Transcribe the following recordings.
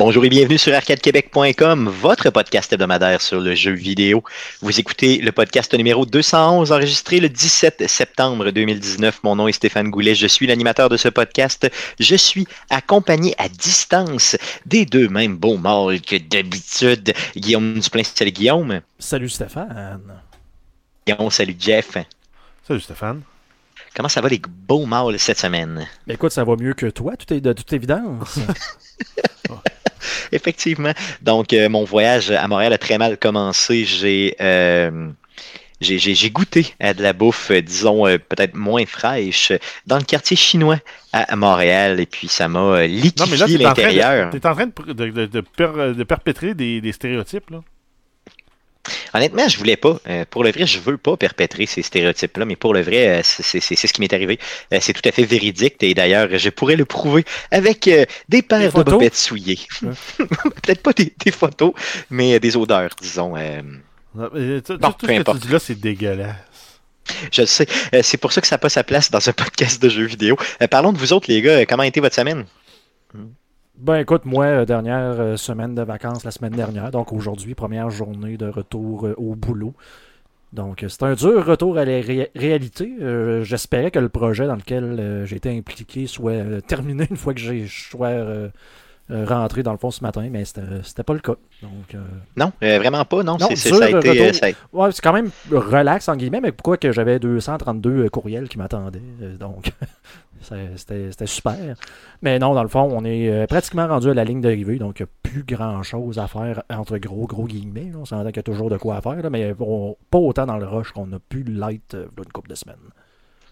Bonjour et bienvenue sur arcadequebec.com, votre podcast hebdomadaire sur le jeu vidéo. Vous écoutez le podcast numéro 211, enregistré le 17 septembre 2019. Mon nom est Stéphane Goulet, je suis l'animateur de ce podcast. Je suis accompagné à distance des deux mêmes beaux mâles que d'habitude. Guillaume Duplain, salut Guillaume. Salut Stéphane. Guillaume, salut Jeff. Salut Stéphane. Comment ça va les beaux mâles cette semaine? Ben écoute, ça va mieux que toi, tout est de toute évidence. Effectivement. Donc, euh, mon voyage à Montréal a très mal commencé. J'ai euh, j'ai goûté à de la bouffe, euh, disons, peut-être moins fraîche, dans le quartier chinois à, Montréal, et puis ça m'a liquéfié l'intérieur. Tu es en train de, de, de, perpétrer des, des stéréotypes, là? Honnêtement, je voulais pas. Euh, pour le vrai, je veux pas perpétrer ces stéréotypes-là, mais pour le vrai, euh, c'est ce qui m'est arrivé. Euh, c'est tout à fait véridique et d'ailleurs, je pourrais le prouver avec des paires de bobettes souillées. Peut-être pas des, photos, mais des odeurs, disons. tout ce que tu dis là, c'est dégueulasse. Je le sais. c'est pour ça que ça n'a pas sa place dans un podcast de jeux vidéo. parlons de vous autres, les gars. Comment a été votre semaine? Ben écoute, moi, euh, dernière euh, semaine de vacances la semaine dernière, donc aujourd'hui, première journée de retour euh, au boulot. Donc c'est un dur retour à la réalité. J'espérais que le projet dans lequel été impliqué soit terminé une fois que j'ai sois rentré dans le fond ce matin, mais c'était pas le cas. Donc, Non, vraiment pas, non. c'est Ouais, quand même relax en guillemets, mais pourquoi que j'avais 232 courriels qui m'attendaient. donc c'était super. Mais non, dans le fond, on est euh, pratiquement rendu à la ligne d'arrivée, donc il n'y a plus grand chose à faire entre gros, gros guillemets. On s'entend qu'il y a toujours de quoi à faire, mais pas autant dans le rush qu'on a pu l'être euh, une couple de semaines.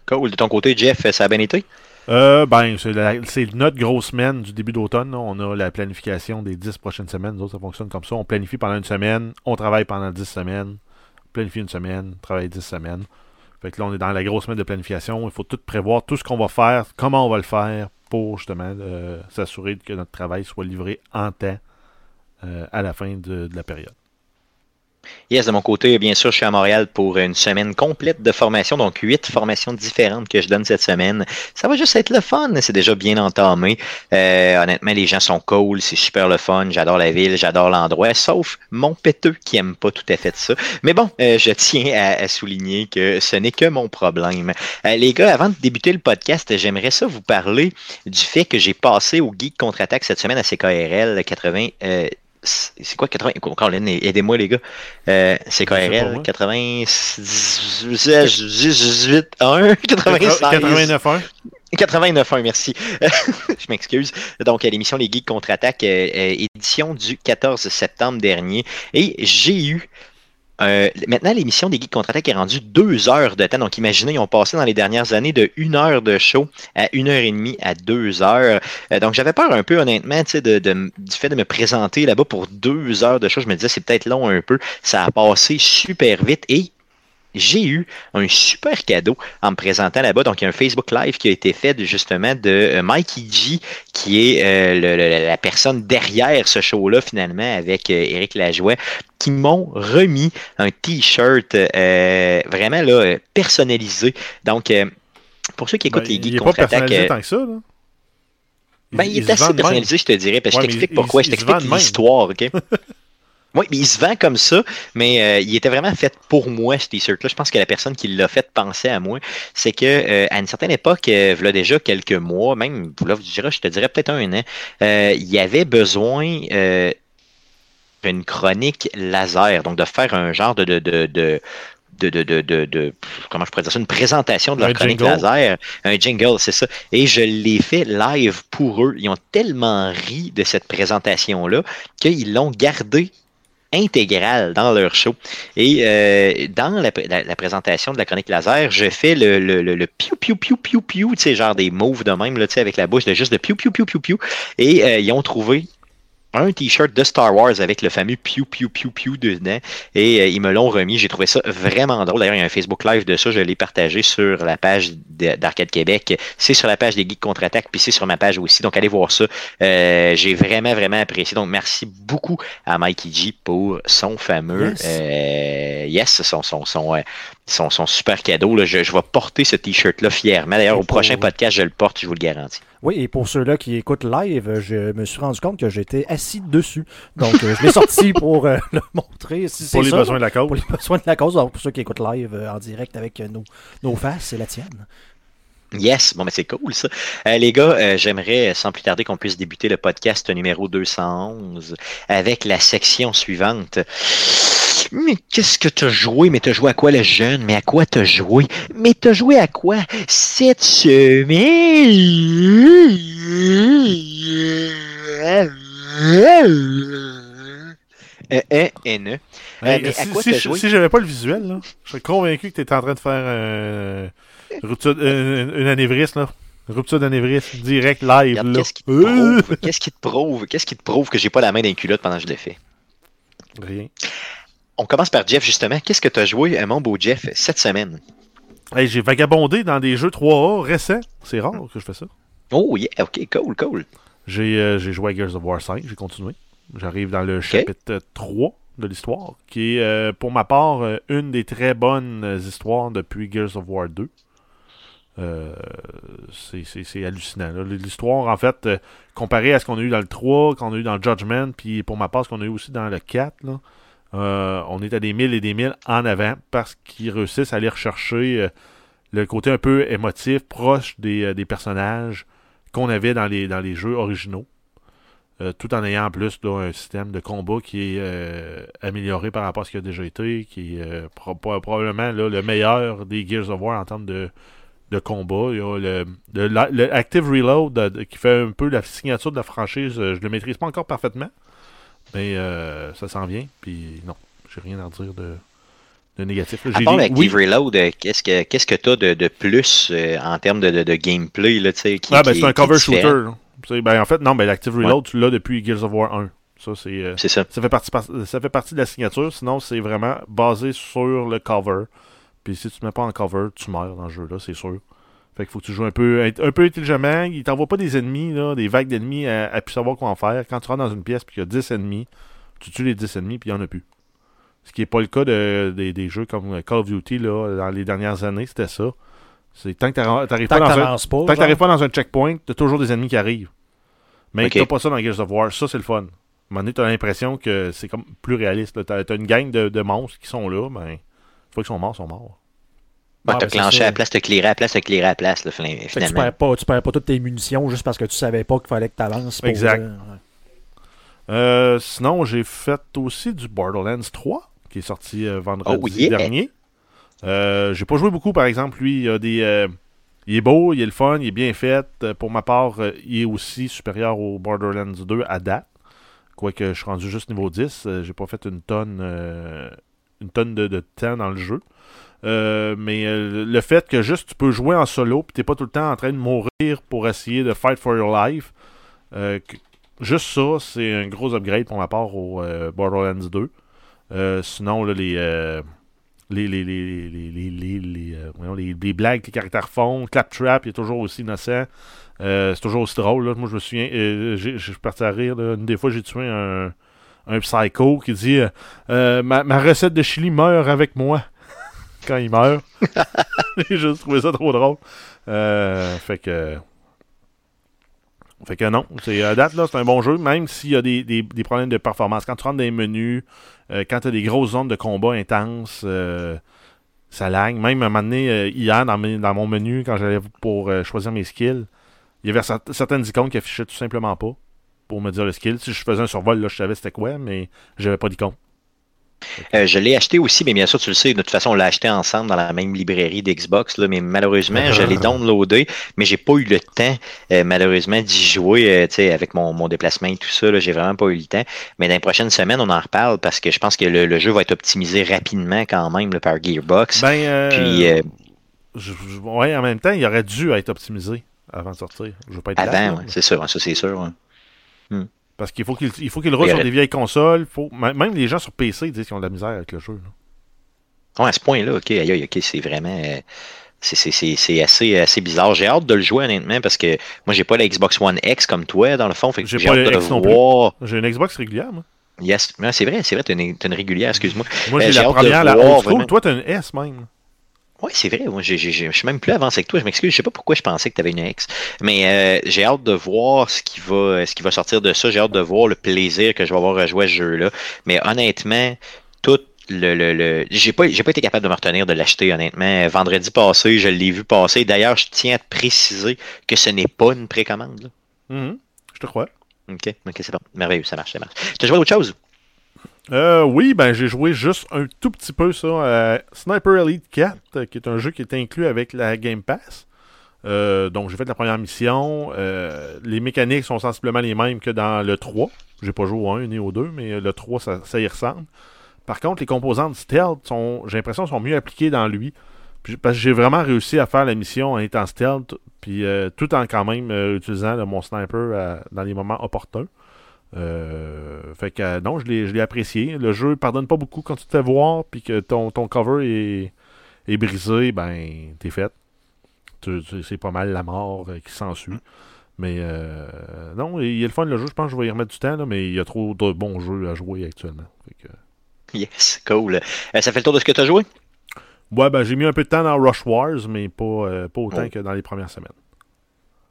Cool. De ton côté, Jeff, ça a bien été? Euh, ben, c'est notre grosse semaine du début d'automne. On a la planification des dix prochaines semaines. Nous autres, ça fonctionne comme ça. On planifie pendant une semaine, on travaille pendant dix semaines, on planifie une semaine, on travaille dix semaines. Fait que là, on est dans la grosse semaine de planification. Il faut tout prévoir, tout ce qu'on va faire, comment on va le faire pour justement euh, s'assurer que notre travail soit livré en temps euh, à la fin de la période. Yes, de mon côté, bien sûr, je suis à Montréal pour une semaine complète de formation, donc huit formations différentes que je donne cette semaine. Ça va juste être le fun, c'est déjà bien entamé. Euh, honnêtement, les gens sont cool, c'est super le fun, j'adore la ville, j'adore l'endroit, sauf mon péteux qui aime pas tout à fait ça. Mais bon, euh, je tiens à, souligner que ce n'est que mon problème. Euh, les gars, avant de débuter le podcast, j'aimerais ça vous parler du fait que j'ai passé au Geek Contre-Attaque cette semaine à CKRL 80 c'est quoi 80 Colin, aidez-moi les gars. Euh, c'est KRL 98 1 96 89 1 89 1 merci. je m'excuse. Donc, à l'émission Les Geeks contre-attaque, euh, euh, édition du 14 septembre dernier. Et j'ai eu euh, maintenant, l'émission des Geeks Contre-Attaque est rendue deux heures de temps. Donc, imaginez, ils ont passé dans les dernières années de une heure de show à une heure et demie à deux heures. Euh, donc, j'avais peur un peu, honnêtement, de, de, du fait de me présenter là-bas pour deux heures de show. Je me disais, c'est peut-être long un peu. Ça a passé super vite et j'ai eu un super cadeau en me présentant là-bas. Donc, il y a un Facebook Live qui a été fait justement de euh, Mikey G, qui est euh, la personne derrière ce show-là, finalement, avec euh, Eric Lajoie, qui m'ont remis un T-shirt vraiment là, personnalisé. Donc, pour ceux qui écoutent ben, les geeks contre-attaque. Il tant que ça, là. Ben, il, est assez personnalisé, je te dirais. Parce que je t'explique pourquoi. Je t'explique l'histoire, OK? Oui, mais il se vend comme ça, mais euh, il était vraiment fait pour moi, ce t-shirt-là. Je pense que la personne qui l'a fait penser à moi, c'est que euh, à une certaine époque, euh, voilà déjà quelques mois, même, là, je te dirais peut-être un an, il y avait besoin d'une chronique laser, donc de faire un genre de, de, de, de de, de, de, de, comment je pourrais dire ça, une présentation de leur chronique laser, un jingle, c'est ça. Et je l'ai fait live pour eux. Ils ont tellement ri de cette présentation-là qu'ils l'ont gardé intégrale dans leur show. Et euh, dans la, présentation de la chronique laser, je fais le, le, le, piou piou piou piou piou, tu sais, genre des moves de même, là, tu avec la bouche, de juste de piou piou piou piou piou. Et euh, ils ont trouvé un t-shirt de Star Wars avec le fameux Pew Pew Pew Pew dedans et euh, ils me l'ont remis. J'ai trouvé ça vraiment drôle. D'ailleurs, il y a un Facebook Live de ça. Je l'ai partagé sur la page d'Arcade Québec. C'est sur la page des Geeks Contre-Attaque, puis c'est sur ma page aussi. Donc, allez voir ça. Euh, j'ai vraiment, vraiment apprécié. Donc, merci beaucoup à Mikey G pour son fameux yes, euh, son, son, son, super cadeau. Je, je vais porter ce t-shirt-là fièrement. D'ailleurs, au prochain podcast, je le porte, je vous le garantis. Oui, et pour ceux-là qui écoutent live, je me suis rendu compte que j'étais assis dessus. Donc, je l'ai sorti pour le montrer. Si pour les besoins de la cause. Pour les besoins de la cause. pour ceux qui écoutent live en direct avec nos, nos faces, c'est la tienne. Yes, bon, mais c'est cool ça. Euh, les gars, euh, j'aimerais sans plus tarder qu'on puisse débuter le podcast numéro 211 avec la section suivante. Mais qu'est-ce que t'as joué? Mais t'as joué à quoi le jeune? Mais à quoi t'as joué? Mais t'as joué à quoi cette semaine? Euh, euh, N. Euh, si, j'avais pas le visuel, là, je serais convaincu que tu étais en train de faire euh, rupture, une anévrisme, là. Rupture d'anévrisme, direct, live. Qu'est-ce qui te prouve? Qu'est-ce qui te prouve? Qu'est-ce qui te prouve que j'ai pas la main d'un culotte pendant que je le fais? Rien. On commence par Jeff, justement. Qu'est-ce que tu as joué, mon beau Jeff, cette semaine? j'ai vagabondé dans des jeux 3A récents. C'est rare que je fais ça. Oh, yeah, ok, cool, cool. J'ai joué à Gears of War 5, j'ai continué. J'arrive dans le chapitre 3 de l'histoire, qui est euh, pour ma part euh, une des très bonnes euh, histoires depuis Gears of War 2. c'est hallucinant. L'histoire, en fait, comparée à ce qu'on a eu dans le 3, qu'on a eu dans le Judgment, puis pour ma part, ce qu'on a eu aussi dans le 4, on est à des milles et des milles en avant parce qu'ils réussissent à aller rechercher le côté un peu émotif, proche des, des personnages qu'on avait dans les, jeux originaux. Euh, tout en ayant en plus un système de combat qui est euh, amélioré par rapport à ce qui a déjà été, qui est euh, probablement le meilleur des Gears of War en termes de, combat. Il y a le, Active Reload qui fait un peu la signature de la franchise. Je le maîtrise pas encore parfaitement, mais ça s'en vient. Puis non, j'ai rien à dire de, de négatif. À part l'Active Reload, qu'est-ce que qu'est-ce que tu as de, plus en termes de, de, gameplay là, qui, ah, ben, c'est un cover shooter. Ben, en fait, non, ben, l'Active Reload, tu l'as depuis Gears of War 1. Ça, c'est, euh, ça. Ça fait, partie, ça fait partie de la signature. Sinon, c'est vraiment basé sur le cover. Puis si tu ne mets pas en cover, tu meurs dans le jeu-là, c'est sûr. Fait qu'il faut que tu joues un peu, un peu intelligemment. Il t'envoie pas des ennemis, là, des vagues d'ennemis à, à plus savoir quoi en faire. Quand tu rentres dans une pièce et qu'il y a 10 ennemis, tu tues les 10 ennemis puis il n'y en a plus. Ce qui n'est pas le cas de, des jeux comme Call of Duty là, dans les dernières années, c'était ça. C'est tant que tu n'arrives pas, pas, pas, dans un checkpoint, tu as toujours des ennemis qui arrivent. Mais okay. t'as pas ça dans Gears of War. Ça, c'est le fun. À un moment donné, t'as l'impression que c'est comme plus réaliste. T'as as une gang de, de, monstres qui sont là, ben, une fois qu'ils sont morts, ils sont morts. Ben, t'as clenché à la place, t'as clearé à la place, t'as clearé à la place, là, finalement. Tu perds, pas, tu perds pas toutes tes munitions juste parce que tu savais pas qu'il fallait que t'avances. Exact. Euh, sinon, j'ai fait aussi du Borderlands 3, qui est sorti euh, vendredi oh, dernier. Euh, j'ai pas joué beaucoup, par exemple. Lui, il y a des euh, il est beau, il est le fun, il est bien fait. Euh, pour ma part, euh, il est aussi supérieur au Borderlands 2 à date. Quoique je suis rendu juste niveau 10. Euh, j'ai pas fait une tonne, une tonne de, temps dans le jeu. Mais le fait que juste tu peux jouer en solo puis t'es pas tout le temps en train de mourir pour essayer de fight for your life, juste ça, c'est un gros upgrade pour ma part au Borderlands 2. sinon, les les, les, les, les, les, euh, blagues que les caractères font. Claptrap, il est toujours aussi innocent. Euh, c'est toujours aussi drôle. Là. Moi, je me souviens, euh, je suis parti à rire. Une des fois, j'ai tué un, un psycho qui dit euh, ma, ma, recette de chili meurt avec moi quand il meurt. j'ai juste trouvé ça trop drôle. fait que. Fait que non, c'est à date là, c'est un bon jeu, même s'il y a des, des, problèmes de performance. Quand tu rentres dans les menus, euh, quand tu as des grosses zones de combat intenses, euh, ça lag. Même à un moment donné, euh, hier, dans, dans, mon menu, quand j'allais pour choisir mes skills, il y avait certaines icônes qui affichaient tout simplement pas pour me dire le skill. Si je faisais un survol, là, je savais c'était quoi, mais j'avais pas d'icône. Euh, je l'ai acheté aussi, mais bien sûr, tu le sais, de toute façon, on l'a acheté ensemble dans la même librairie d'Xbox, là, mais malheureusement, je l'ai downloadé, mais j'ai pas eu le temps, euh, malheureusement, d'y jouer euh, avec mon, mon, déplacement et tout ça. J'ai vraiment pas eu le temps. Mais dans les prochaines semaines, on en reparle parce que je pense que le, jeu va être optimisé rapidement quand même par Gearbox. Ben, Puis, ouais, en même temps, il aurait dû être optimisé avant de sortir. Je veux pas être Avant, c'est sûr, ça c'est sûr. Hmm. Parce qu'il faut qu'il il faut qu'il roule sur des vieilles consoles. Faut, même les gens sur PC disent qu'ils ont de la misère avec le jeu. Là. à ce point-là, ok, aïe, ok, c'est vraiment. C'est assez, assez bizarre. J'ai hâte de le jouer honnêtement parce que moi j'ai pas la Xbox One X comme toi dans le fond. J'ai hâte de le voir. J'ai une Xbox régulière, moi. Yes, c'est vrai, c'est vrai, t'as une, une, régulière, excuse-moi. Moi j'ai euh, la première, la old school. Toi t'as une S même. Oui, c'est vrai. Moi, je suis même plus avancé que toi. Je m'excuse. Je sais pas pourquoi je pensais que tu avais une ex. Mais euh, j'ai hâte de voir ce qui va ce qui va sortir de ça. J'ai hâte de voir le plaisir que je vais avoir à jouer à ce jeu-là. Mais honnêtement, tout le, le, le... j'ai pas j'ai pas été capable de me retenir de l'acheter honnêtement vendredi passé je l'ai vu passer d'ailleurs je tiens à te préciser que ce n'est pas une précommande mm-hmm. je te crois ok ok c'est bon merveilleux ça marche ça marche tu as joué à autre chose? Euh, oui, ben j'ai joué juste un tout petit peu ça Sniper Elite 4, qui est un jeu qui est inclus avec la Game Pass. Euh, donc j'ai fait la première mission. Euh, les mécaniques sont sensiblement les mêmes que dans le 3. J'ai pas joué au 1 ni au 2, mais le 3, ça, y ressemble. Par contre, les composantes stealth sont, j'ai l'impression, sont mieux appliquées dans lui. parce que j'ai vraiment réussi à faire la mission en étant stealth, puis tout en quand même utilisant mon sniper dans les moments opportuns. Euh, fait que non, je l'ai apprécié. Le jeu pardonne pas beaucoup quand tu te fais voir puis que ton, ton cover est, est brisé, ben t'es fait. C'est pas mal la mort euh, qui s'ensuit. Mais euh, non, il y a le fun le jeu, je pense que je vais y remettre du temps, là, mais il y a trop de bons jeux à jouer actuellement. Yes, cool. ça fait le tour de ce que tu as joué? Ouais, ben j'ai mis un peu de temps dans Rush Wars, mais pas, pas autant oh. que dans les premières semaines.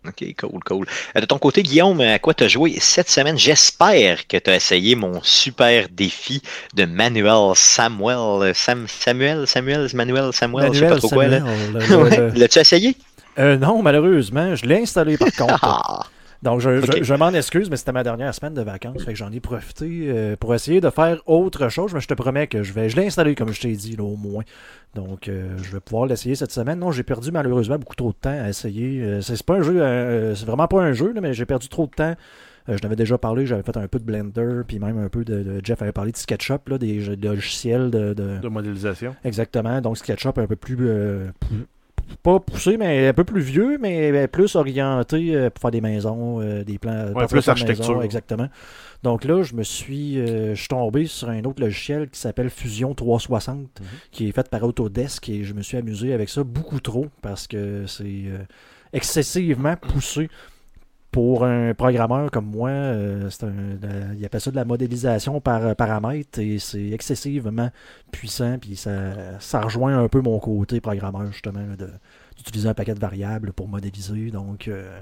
OK, cool, cool. Euh, de ton côté, Guillaume, à quoi tu as joué cette semaine? J'espère que tu as essayé mon super défi de Manuel Samuel. Sam, Samuel, Samuel, Manuel, Samuel, je sais pas trop quoi. L'as-tu essayé? Euh, non, malheureusement, je l'ai installé par contre. Donc, je, m'en excuse, mais c'était ma dernière semaine de vacances. Fait que j'en ai profité euh, pour essayer de faire autre chose. Mais je te promets que je vais. Je l'ai installé, comme je t'ai dit, là, au moins. Donc, euh, je vais pouvoir l'essayer cette semaine. Non, j'ai perdu malheureusement beaucoup trop de temps à essayer. Euh, c'est pas un jeu. c'est vraiment pas un jeu, mais j'ai perdu trop de temps. je n'avais déjà parlé, j'avais fait un peu de Blender, puis même un peu de, Jeff avait parlé de SketchUp, là, des, logiciels de, de, de, modélisation. Exactement. Donc SketchUp un peu plus, plus pas poussé, mais un peu plus vieux, mais plus orienté euh, pour faire des maisons, euh, des plans. Ouais, plus architecture. exactement. Donc là, je me suis, euh, je suis tombé sur un autre logiciel qui s'appelle Fusion 360, mhm. qui est fait par Autodesk, et je me suis amusé avec ça beaucoup trop parce que c'est excessivement poussé pour un programmeur comme moi, euh, c'est un, il appelle ça de la modélisation par paramètre et c'est excessivement puissant. Puis ça, ça rejoint un peu mon côté programmeur, justement, d'utiliser un paquet de variables pour modéliser. Donc, euh,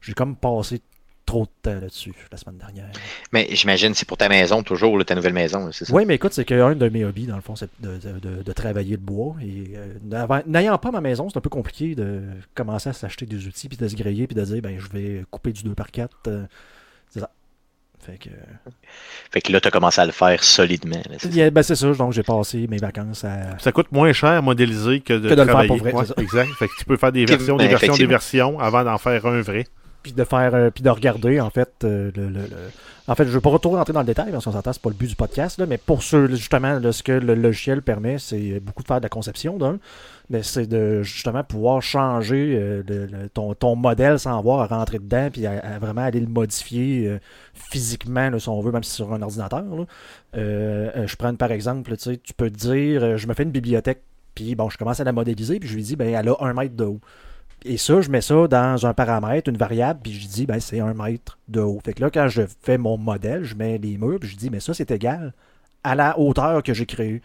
j'ai comme passé trop de temps là-dessus la semaine dernière. Mais j'imagine c'est pour ta maison toujours, ta nouvelle maison, c'est ça? Oui, mais écoute, c'est qu'un de mes hobbies, dans le fond, c'est de, travailler le bois. Et euh, n'ayant pas ma maison, c'est un peu compliqué de commencer à s'acheter des outils, puis de se griller, puis de dire, ben, je vais couper du 2 par 4 euh, c'est ça. Fait que... fait que là, tu as commencé à le faire solidement. Ben, c'est ça, donc j'ai passé mes vacances à. Ça coûte moins cher à modéliser que de, que de le faire pour vrai. exact. Fait que tu peux faire des versions, des versions, des versions avant d'en faire un vrai puis de faire euh, puis de regarder en fait euh, le, en fait je vais pas rentrer dans le détail parce qu'on s'entend c'est pas le but du podcast là, mais pour ce justement ce que le logiciel permet c'est beaucoup de faire de la conception d'un mais c'est de justement pouvoir changer euh, ton, ton, modèle sans avoir à rentrer dedans puis à, vraiment aller le modifier physiquement si on veut même si sur un ordinateur je prends par exemple tu peux dire je me fais une bibliothèque puis bon je commence à la modéliser puis je lui dis ben elle a un mètre de haut et ça, je mets ça dans un paramètre, une variable, puis je dis, ben, c'est un mètre de haut. Fait que là, quand je fais mon modèle, je mets les murs, puis je dis, mais ça, c'est égal à la hauteur que j'ai créée.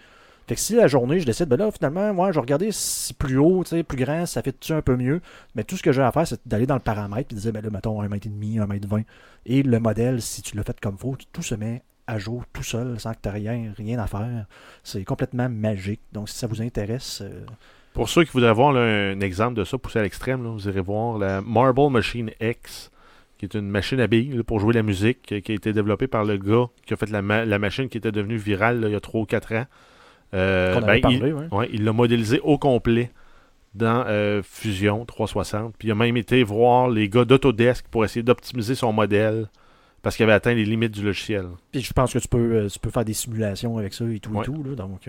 Fait que si la journée, je décide, ben là, finalement, moi, je vais regarder si plus haut, plus grand, ça fait-tu un peu mieux? Mais tout ce que j'ai à faire, c'est d'aller dans le paramètre et de dire, ben là, mettons, un mètre et demi, un mètre vingt. Et le modèle, si tu l'as fait comme faut, tout se met à jour tout seul, sans que tu aies rien, rien à faire. C'est complètement magique. Donc, si ça vous intéresse, euh, pour ceux qui voudraient voir un exemple de ça poussé à l'extrême, vous irez voir la Marble Machine X, qui est une machine à billes pour jouer la musique, qui a été développée par le gars qui a fait la, machine qui était devenue virale il y a 3 ou 4 ans. Euh, ben, il, l'a modélisé au complet dans euh, Fusion 360. Puis il a même été voir les gars d'Autodesk pour essayer d'optimiser son modèle parce qu'il avait atteint les limites du logiciel. Puis je pense que tu peux, euh, tu peux faire des simulations avec ça et tout et tout. Là, donc,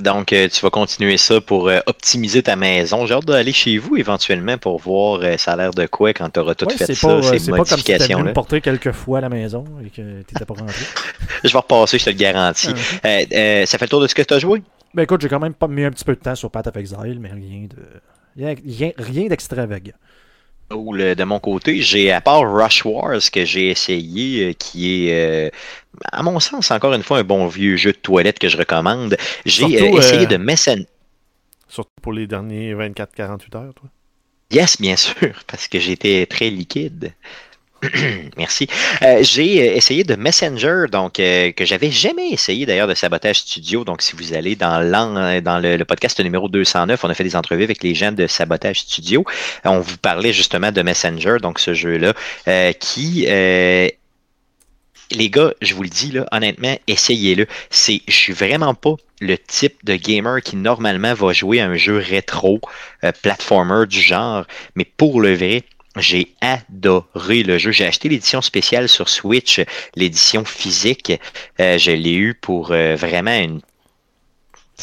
donc, euh, tu vas continuer ça pour euh, optimiser ta maison. J'ai hâte d'aller chez vous éventuellement pour voir euh, ça a l'air de quoi quand tu auras tout fait ça, ces modifications. Pas comme si quelques fois à la maison et que tu n'étais pas rentré. je vais repasser, je te le garantis. Ah, ça fait le tour de ce que tu as joué? Ben écoute, j'ai quand même pas mis un petit peu de temps sur Path of Exile, mais rien de rien, rien d'extravagant de mon côté, j'ai à part Rush Wars que j'ai essayé, euh, qui est, euh, à mon sens, encore une fois, un bon vieux jeu de toilette que je recommande. J'ai euh, essayé de Messen. Surtout pour les derniers 24-48 heures, toi? Yes, bien sûr, parce que j'étais très liquide. Merci. Euh, j'ai euh, essayé de Messenger, donc euh, que j'avais jamais essayé d'ailleurs de Sabotage Studio. Donc, si vous allez dans, dans le, podcast numéro 209, on a fait des entrevues avec les gens de Sabotage Studio. On vous parlait justement de Messenger, donc ce jeu-là, qui les gars, je vous le dis là, honnêtement, essayez-le. C'est, je suis vraiment pas le type de gamer qui normalement va jouer à un jeu rétro, platformer du genre, mais pour le vrai, j'ai adoré le jeu. J'ai acheté l'édition spéciale sur Switch, l'édition physique. Euh, je l'ai eu pour euh, vraiment une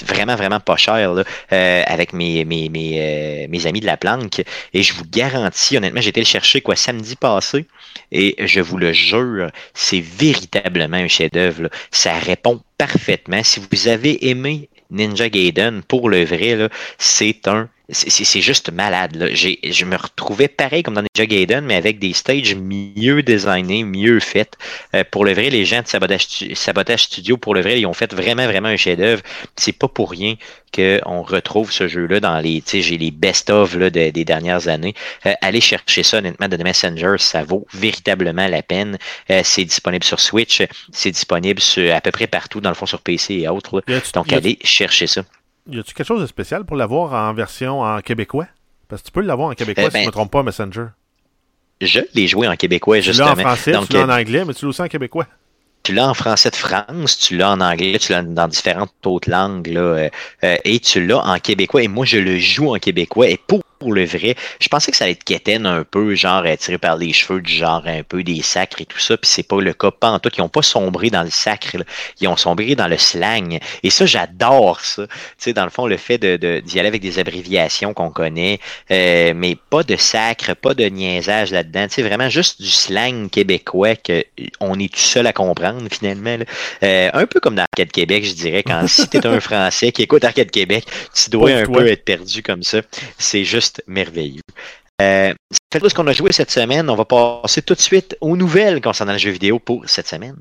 vraiment, vraiment pas cher euh, avec mes, mes, mes, mes, amis de la planque. Et je vous garantis, honnêtement, été le chercher quoi samedi passé. Et je vous le jure, c'est véritablement un chef-d'œuvre. Ça répond parfaitement. Si vous avez aimé Ninja Gaiden, pour le vrai, c'est un c'est juste malade. Là. Je me retrouvais pareil comme dans Ninja Gaiden, mais avec des stages mieux designés, mieux faits. Euh, pour le vrai, les gens de Sabotage, Studio, pour le vrai, ils ont fait vraiment, vraiment un chef-d'œuvre. C'est pas pour rien qu'on retrouve ce jeu-là dans les, j'ai les best-of des dernières années. Euh, allez chercher ça, honnêtement, de The Messenger, ça vaut véritablement la peine. Euh, c'est disponible sur Switch, c'est disponible sur, à peu près partout, dans le fond, sur PC et autres. Donc, allez chercher ça. Y a-tu quelque chose de spécial pour l'avoir en version en québécois? Parce que tu peux l'avoir en québécois euh, si je ne ben, me trompe pas, Messenger. Je l'ai joué en québécois, justement. Tu l'as en français, tu l'as en anglais, mais tu l'as aussi en québécois. Tu l'as en français de France, tu l'as en anglais, tu l'as dans différentes autres langues, là, euh, euh, et tu l'as en québécois. Et moi, je le joue en québécois. Et pour pour le vrai. Je pensais que ça allait être quétaine un peu, genre tiré par les cheveux, du genre un peu des sacres et tout ça, puis c'est pas le cas. Pas en tout, ils ont pas sombré dans le sacre, ils ont sombré dans le slang. Et ça, j'adore ça. Tu sais, dans le fond, le fait de, d'y aller avec des abréviations qu'on connaît, euh, mais pas de sacre, pas de niaisage là-dedans. Tu sais, vraiment juste du slang québécois qu'on est tout seul à comprendre finalement. Euh, un peu comme dans Arcade Québec, je dirais, quand si t'es un Français qui écoute Arcade Québec, tu dois un peu être perdu comme ça. C'est juste merveilleux. Euh, c'est tout ce qu'on a joué cette semaine. On va passer tout de suite aux nouvelles concernant le jeu vidéo pour cette semaine.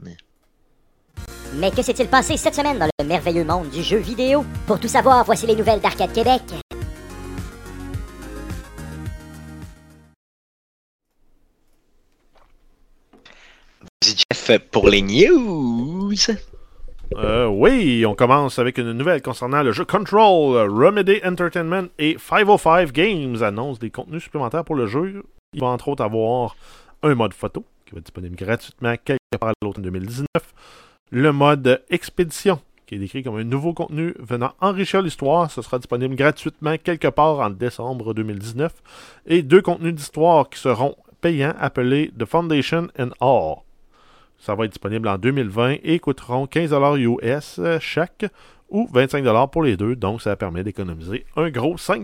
Mais que s'est-il passé cette semaine dans le merveilleux monde du jeu vidéo? Pour tout savoir, voici les nouvelles d'Arcade Québec. Jeff pour les news. Euh, oui, on commence avec une nouvelle concernant le jeu Control. Remedy Entertainment et 505 Games annoncent des contenus supplémentaires pour le jeu. Il va entre autres avoir un mode photo qui va être disponible gratuitement quelque part à l'automne 2019. Le mode expédition qui est décrit comme un nouveau contenu venant enrichir l'histoire. Ce sera disponible gratuitement quelque part en décembre 2019. Et deux contenus d'histoire qui seront payants appelés The Foundation and All. Ça va être disponible en 2020 et coûteront 15 US chaque ou 25 pour les deux. Donc, ça permet d'économiser un gros 5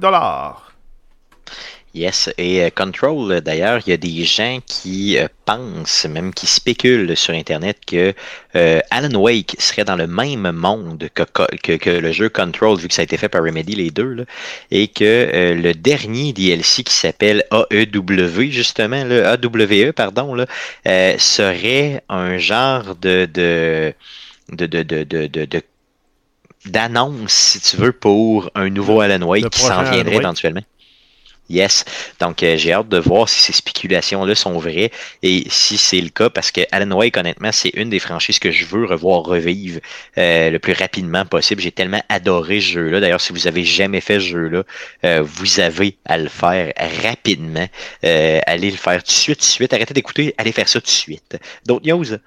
Yes, et euh, Control, d'ailleurs, il y a des gens qui euh, pensent, même qui spéculent sur Internet que euh, Alan Wake serait dans le même monde que, que, le jeu Control, vu que ça a été fait par Remedy, les deux, et que le dernier DLC qui s'appelle AEW, justement, le AWE, pardon, là, serait un genre de, de, de, de, de, de d'annonce, si tu veux, pour un nouveau Alan Wake qui s'en viendrait éventuellement. Yes. Donc, euh, j'ai hâte de voir si ces spéculations-là sont vraies et si c'est le cas, parce que Alan Wake, honnêtement, c'est une des franchises que je veux revoir revivre euh, le plus rapidement possible. J'ai tellement adoré ce jeu-là. D'ailleurs, si vous avez jamais fait ce jeu-là, euh, vous avez à le faire rapidement. allez le faire tout de suite, tout de suite. Arrêtez d'écouter, allez faire ça tout de suite. D'autres news?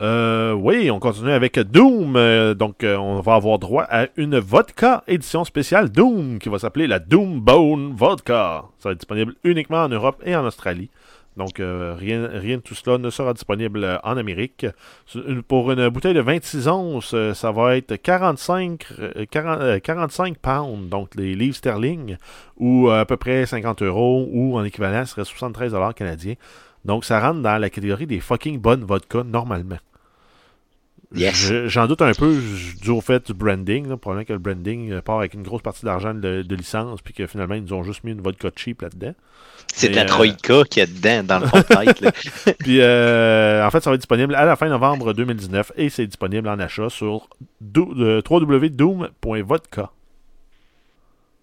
Euh, oui, on continue avec Doom. Euh, donc, euh, on va avoir droit à une vodka édition spéciale Doom qui va s'appeler la Doom Bone Vodka. Ça va être disponible uniquement en Europe et en Australie. Donc, rien, de tout cela ne sera disponible en Amérique. Pour une bouteille de 26 onces, ça va être 45, 45 pounds, donc les livres sterling, ou à peu près 50 euros, ou en équivalent, ce serait 73 dollars canadiens. Donc, ça rentre dans la catégorie des fucking bonnes vodka normalement. J'en doute un peu du au fait du branding. Là, probablement que le branding part avec une grosse partie d'argent de, de, licence, puis que finalement, ils nous ont juste mis une vodka cheap là-dedans. C'est la euh, Troïka qui est dedans, dans le fond de puis, euh, en fait, ça va être disponible à la fin novembre 2019 et c'est disponible en achat sur www.doom.vodka.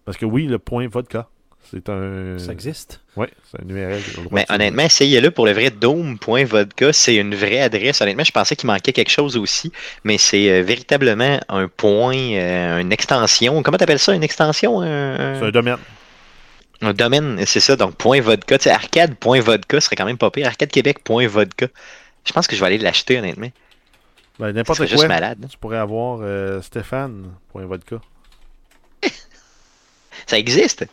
Parce que oui, le point vodka. C'est un. Ça existe. Oui, c'est un URL. Mais honnêtement, essayez-le pour le vrai Dome.vodka. C'est une vraie adresse. Honnêtement, je pensais qu'il manquait quelque chose aussi. Mais c'est euh, véritablement un point, euh, une extension. Comment t'appelles ça Une extension C'est un domaine. Un domaine, c'est ça. Donc, point vodka. Tu sais, arcade.vodka serait quand même pas pire. Arcadequebec.vodka. Je pense que je vais aller l'acheter, honnêtement. Ben, n'importe quoi. juste malade. Tu pourrais avoir euh, Stéphane.vodka. ça existe?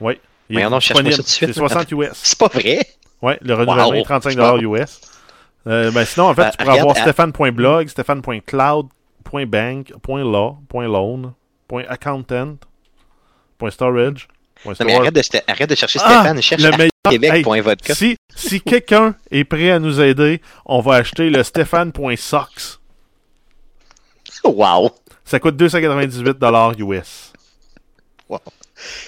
Oui. Mais on cherche ça tout de suite. C'est 60 US. C'est pas vrai? Oui, le renouvellement est 35 US. Euh, ben sinon, en fait, tu pourrais avoir stéphane.blog, stéphane.cloud, .bank, .law, .loan, .accountant, .storage. Non, mais arrête de, arrête de chercher ah, Stéphane, cherche Québec.vodka. si, si quelqu'un est prêt à nous aider, on va acheter le stéphane.socks. Wow! Ça coûte 298 US. Wow.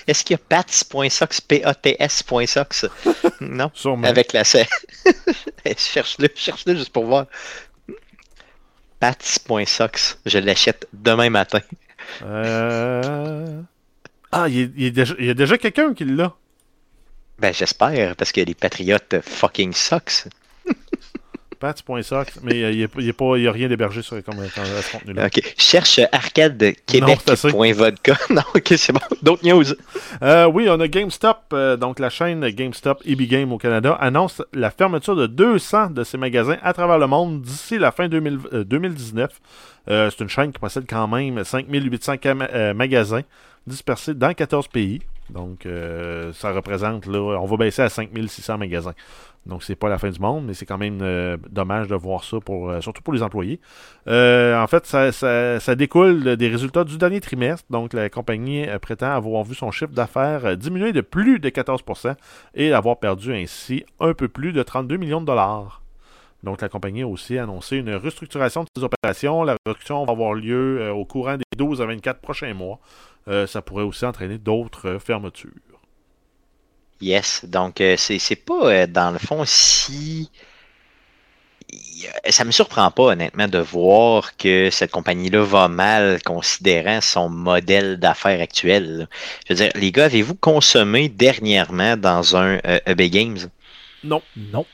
Est-ce qu'il y a pats.sox, P-A-T-S.sox? Non? Sûrement. Avec la C. cherche-le, cherche-le juste pour voir. Pats.sox. Je l'achète demain matin. Euh... Ah, il y, a déjà quelqu'un qui l'a. Ben, j'espère, parce que les patriotes fucking sucks. Pats.soc, mais il n'y a, rien d'hébergé sur comme, ce contenu-là. Ok. Cherche arcade québec.vodka. Non, ok, c'est bon. D'autres news. Euh, oui, on a GameStop, euh, donc la chaîne GameStop EB Game au Canada, annonce la fermeture de 200 de ses magasins à travers le monde d'ici la fin 2019. Euh, c'est une chaîne qui possède quand même 5800 magasins dispersés dans 14 pays. Donc, ça représente, là, on va baisser à 5600 magasins. Donc, c'est pas la fin du monde, mais c'est quand même euh, dommage de voir ça, euh, surtout pour les employés. Euh, en fait, ça, découle des résultats du dernier trimestre. Donc, la compagnie prétend avoir vu son chiffre d'affaires diminuer de plus de 14% et avoir perdu ainsi un peu plus de 32 millions de dollars. Donc, la compagnie a aussi annoncé une restructuration de ses opérations. La restructuration va avoir lieu au courant des 12 à 24 prochains mois. ça pourrait aussi entraîner d'autres fermetures. Yes, donc euh, c'est pas euh, dans le fond si ça me surprend pas honnêtement de voir que cette compagnie-là va mal considérant son modèle d'affaires actuel. Je veux dire, les gars, avez-vous consommé dernièrement dans un EB e Games? Non. Non.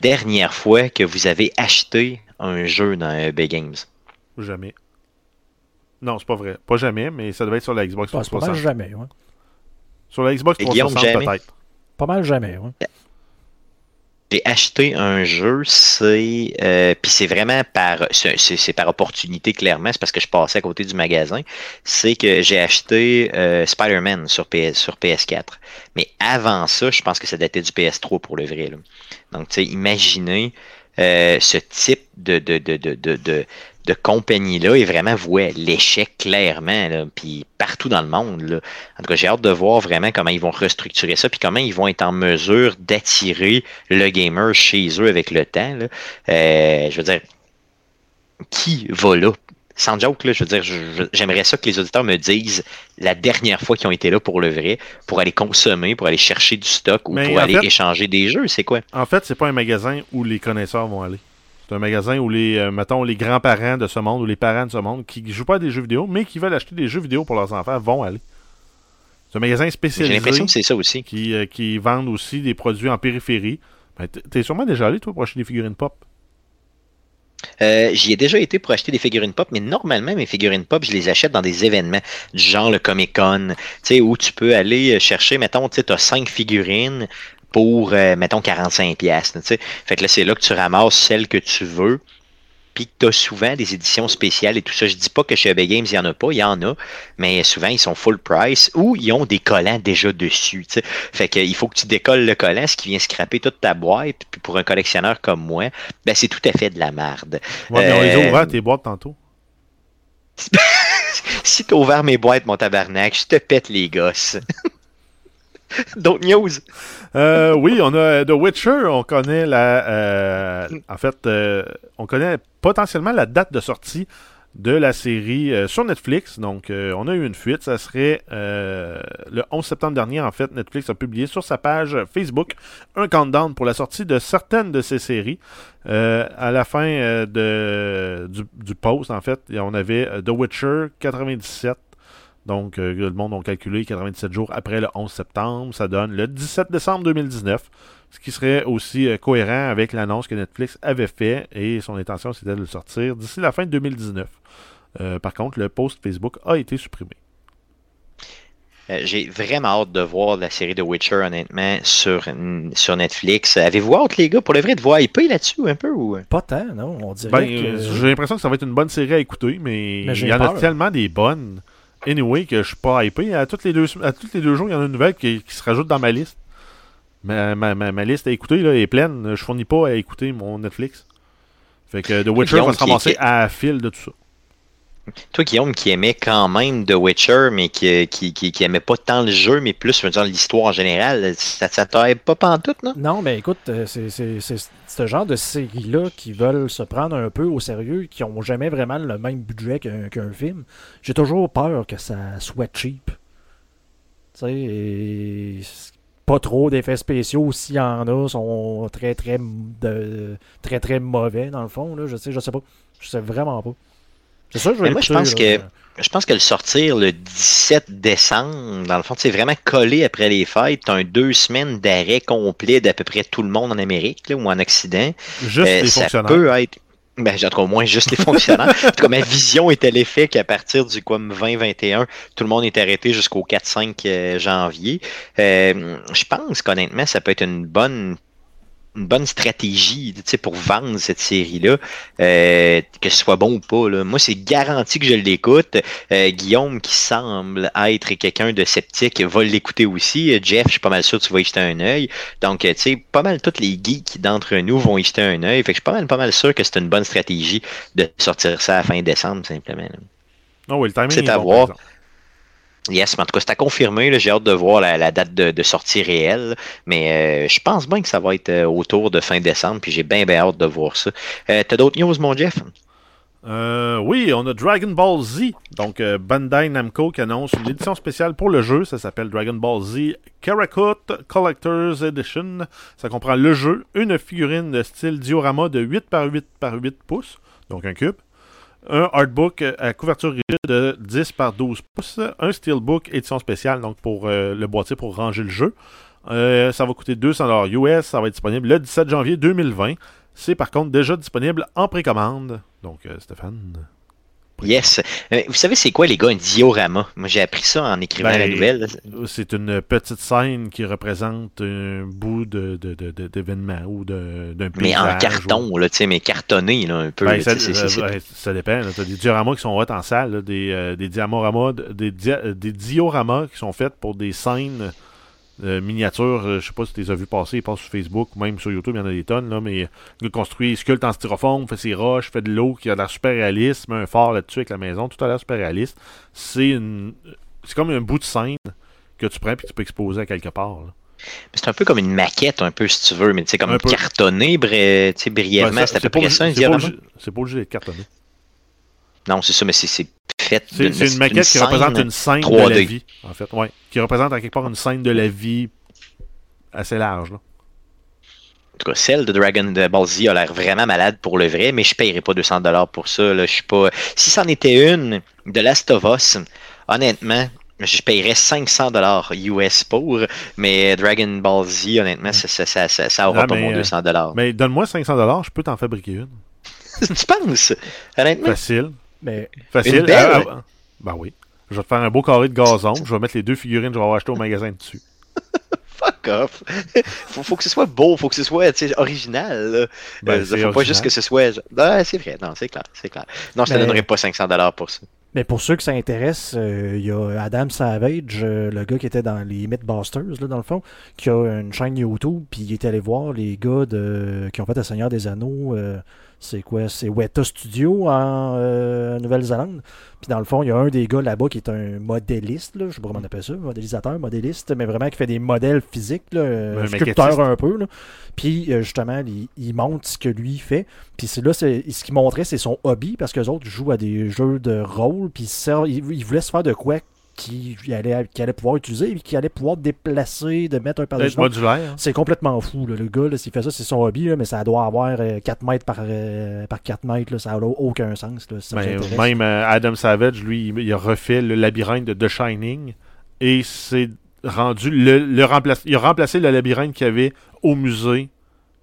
Dernière fois que vous avez acheté un jeu dans un EB Games? Jamais. Non, c'est pas vrai. Pas jamais, mais ça devait être sur la Xbox 360. Pas jamais, ouais. Sur la Xbox 360, peut-être. Pas mal jamais, oui. J'ai acheté un jeu, c'est euh, puis c'est vraiment par c'est par opportunité clairement, c'est parce que je passais à côté du magasin. C'est que j'ai acheté euh, Spider-Man sur PS sur PS4. Mais avant ça, je pense que ça datait du PS3 pour le vrai. Donc, tu sais, imaginez euh, ce type de, de, de, de, de compagnie-là est vraiment voué à l'échec clairement, là, puis partout dans le monde. Là. En tout cas, j'ai hâte de voir vraiment comment ils vont restructurer ça, puis comment ils vont être en mesure d'attirer le gamer chez eux avec le temps. Là. Euh, je veux dire, qui va là? Sans joke, là, je veux dire, j'aimerais ça que les auditeurs me disent la dernière fois qu'ils ont été là pour le vrai, pour aller consommer, pour aller chercher du stock ou pour aller échanger des jeux, c'est quoi? En fait, c'est pas un magasin où les connaisseurs vont aller. C'est un magasin où les, euh, mettons, les grands-parents de ce monde ou les parents de ce monde qui ne jouent pas à des jeux vidéo, mais qui veulent acheter des jeux vidéo pour leurs enfants vont aller. C'est un magasin spécialisé. J'ai l'impression que c'est ça aussi. Qui, euh, qui vendent aussi des produits en périphérie. Ben, T'es sûrement déjà allé, toi, pour acheter des figurines pop. Euh, j'y ai déjà été pour acheter des figurines pop, mais normalement, mes figurines pop, je les achète dans des événements du genre le Comic Con, où tu peux aller chercher, mettons, tu as cinq figurines, pour, euh, mettons, 45 pièces. Fait que là, c'est là que tu ramasses celles que tu veux. Puis tu as souvent des éditions spéciales et tout ça. Je dis pas que chez EB Games, il n'y en a pas, il y en a, mais souvent, ils sont full price ou ils ont des collants déjà dessus. T'sais. Fait qu'il faut que tu décolles le collant, ce qui vient scraper toute ta boîte. Puis pour un collectionneur comme moi, ben, c'est tout à fait de la merde. Ouais, mais on les a euh, ouvert tes boîtes tantôt. si t'as ouvert mes boîtes, mon tabarnak, je te pète les gosses. D'autres news? Euh, oui, on a The Witcher. On connaît la. Euh, en fait, euh, on connaît potentiellement la date de sortie de la série sur Netflix. Donc, on a eu une fuite. Ça serait le 11 septembre dernier. En fait, Netflix a publié sur sa page Facebook un countdown pour la sortie de certaines de ces séries. à la fin du, post, en fait, on avait The Witcher 97. Donc, le monde a calculé 97 jours après le 11 septembre. Ça donne le 17 décembre 2019 ce qui serait aussi cohérent avec l'annonce que Netflix avait fait et son intention c'était de le sortir d'ici la fin de 2019. par contre, le post Facebook a été supprimé. Euh, j'ai vraiment hâte de voir la série de Witcher, honnêtement, sur, sur Netflix. Avez-vous hâte, les gars, pour le vrai, de voir IP là-dessus un peu ou... Pas tant, non. On dirait ben, que... J'ai l'impression que ça va être une bonne série à écouter, mais, il y en a tellement des bonnes. Anyway, que je suis pas hypé. À toutes les deux, à toutes les deux jours, il y en a une nouvelle qui, se rajoute dans ma liste. Ma, ma, ma, liste à écouter là, est pleine. Je fournis pas à écouter mon Netflix. Fait que The Witcher va se ramasser à fil de tout ça. Toi, Guillaume, qui aimait quand même The Witcher, mais qui, qui, qui, aimait pas tant le jeu, mais plus l'histoire en général, ça, ça t'aide pas pantoute, non? Non, mais écoute, euh, c'est ce genre de séries-là qui veulent se prendre un peu au sérieux, qui ont jamais vraiment le même budget qu'un film. J'ai toujours peur que ça soit cheap. Tu sais, pas trop d'effets spéciaux, s'il y en a, sont très, très, de, très, très mauvais, dans le fond. Là. Je sais, je sais pas. Je sais vraiment pas. C'est ça, je moi, je pense que je pense que le sortir le 17 décembre, dans le fond, c'est vraiment collé après les fêtes. Tu as un deux semaines d'arrêt complet d'à peu près tout le monde en Amérique ou en Occident. Juste euh, les ça fonctionnaires. peut être. Ben, j'ai au moins juste les fonctionnaires. en tout cas, ma vision était l'effet qu'à partir du 20-21, tout le monde est arrêté jusqu'au 4-5 euh, janvier. Euh, je pense qu'honnêtement, ça peut être une bonne une bonne stratégie pour vendre cette série-là, euh, que ce soit bon ou pas. Là. Moi, c'est garanti que je l'écoute. Euh, Guillaume, qui semble être quelqu'un de sceptique, va l'écouter aussi. Euh, Jeff, je suis pas mal sûr que tu vas y jeter un œil. Donc, tu sais, pas mal tous les geeks d'entre nous vont y jeter un œil. Fait que je suis pas mal, pas mal sûr que c'est une bonne stratégie de sortir ça à fin décembre, simplement. Non, oui, le timing c'est à voir. Yes, mais en tout cas, c'est à confirmer. J'ai hâte de voir la, date de, sortie réelle. Mais euh, je pense bien que ça va être euh, autour de fin décembre. Puis j'ai bien, bien hâte de voir ça. Euh, T'as d'autres news, mon Jeff? oui, on a Dragon Ball Z. Donc, Bandai Namco qui annonce une édition spéciale pour le jeu. Ça s'appelle Dragon Ball Z Karakut Collector's Edition. Ça comprend le jeu, une figurine de style diorama de 8 par 8 par 8 pouces, donc un cube, un artbook à couverture rigide de 10 par 12 pouces, un steelbook édition spéciale donc pour euh, le boîtier pour ranger le jeu. Euh, ça va coûter 200$ US, ça va être disponible le 17 janvier 2020. C'est par contre déjà disponible en précommande. Donc euh, Stéphane? Yes. Euh, vous savez, c'est quoi, les gars, un diorama? Moi, j'ai appris ça en écrivant la ben, nouvelle. C'est une petite scène qui représente un bout d'événement de, ou d'un paysage. Mais en carton, là, tu sais, mais cartonné, là, un peu. Ben, ça, ça, dépend. Tu as des dioramas qui sont hot en salle, des, euh, des, des, des dioramas qui sont faits pour des scènes euh, miniatures, euh, je sais pas si tu les as vu passer, ils passent sur Facebook ou même sur YouTube, il y en a des tonnes, là, mais il construit, il sculpte en styrofoam, fait ses roches, fait de l'eau qui a l'air super réaliste, met un phare là-dessus avec la maison, tout a l'air super réaliste. C'est une c'est comme un bout de scène que tu prends et tu peux exposer à quelque part. C'est un peu comme une maquette, un peu, si tu veux, mais c'est comme cartonné brièvement. c'est à peu près ça, un C'est pas obligé d'être cartonné. Non, c'est ça, mais c'est C'est une maquette qui représente une scène de la vie, en fait. Ouais, qui représente à quelque part une scène de la vie assez large. Là. En tout cas, celle de Dragon Ball Z a l'air vraiment malade pour le vrai, mais je ne paierai pas 200$ pour ça. Là. Je suis pas... Si c'en était une de Last of Us, honnêtement, je paierais 500$ US pour, mais Dragon Ball Z, honnêtement, ça, ça, ça, ça aura ah, pas mon 200$. Euh, mais donne-moi 500$, je peux t'en fabriquer une. tu penses? Honnêtement? Facile. Mais Facile. Ah, ah, ben oui. Je vais te faire un beau carré de gazon. Je vais mettre les deux figurines que je vais avoir achetées au magasin dessus. Fuck off. faut, faut que ce soit beau, faut que ce soit original. Ben, euh, faut pas juste que ce soit. Ah, c'est vrai, non, c'est clair, c'est clair. Non, je ne te donnerai pas 500$ pour ça. Mais pour ceux que ça intéresse, euh, il y a Adam Savage, euh, le gars qui était dans les Mythbusters, là, dans le fond, qui a une chaîne YouTube, puis il est allé voir les gars de, qui ont fait Le Seigneur des Anneaux c'est quoi? C'est Weta Studio en euh, Nouvelle-Zélande. Puis dans le fond, il y a un des gars là-bas qui est un modéliste, là, je sais pas comment on appelle ça, modélisateur, modéliste, mais vraiment qui fait des modèles physiques, là, un sculpteur un peu. Là. Puis euh, justement, il, montre ce que lui fait. Puis c'est là, c'est, ce qu'il montrait, c'est son hobby, parce que les autres jouent à des jeux de rôle, puis il, il voulait se faire de quoi qui allait, qui allait pouvoir utiliser et qui allait pouvoir déplacer, de mettre un par-dessus. modulaire. C'est complètement fou. Le gars, s'il fait ça, c'est son hobby, mais ça doit avoir 4 euh, mètres par, par 4 mètres. Ça n'a aucun sens. Ben, même euh, Adam Savage, lui, il a refait le labyrinthe de The Shining et c'est rendu le, le il a remplacé le labyrinthe qu'il y avait au musée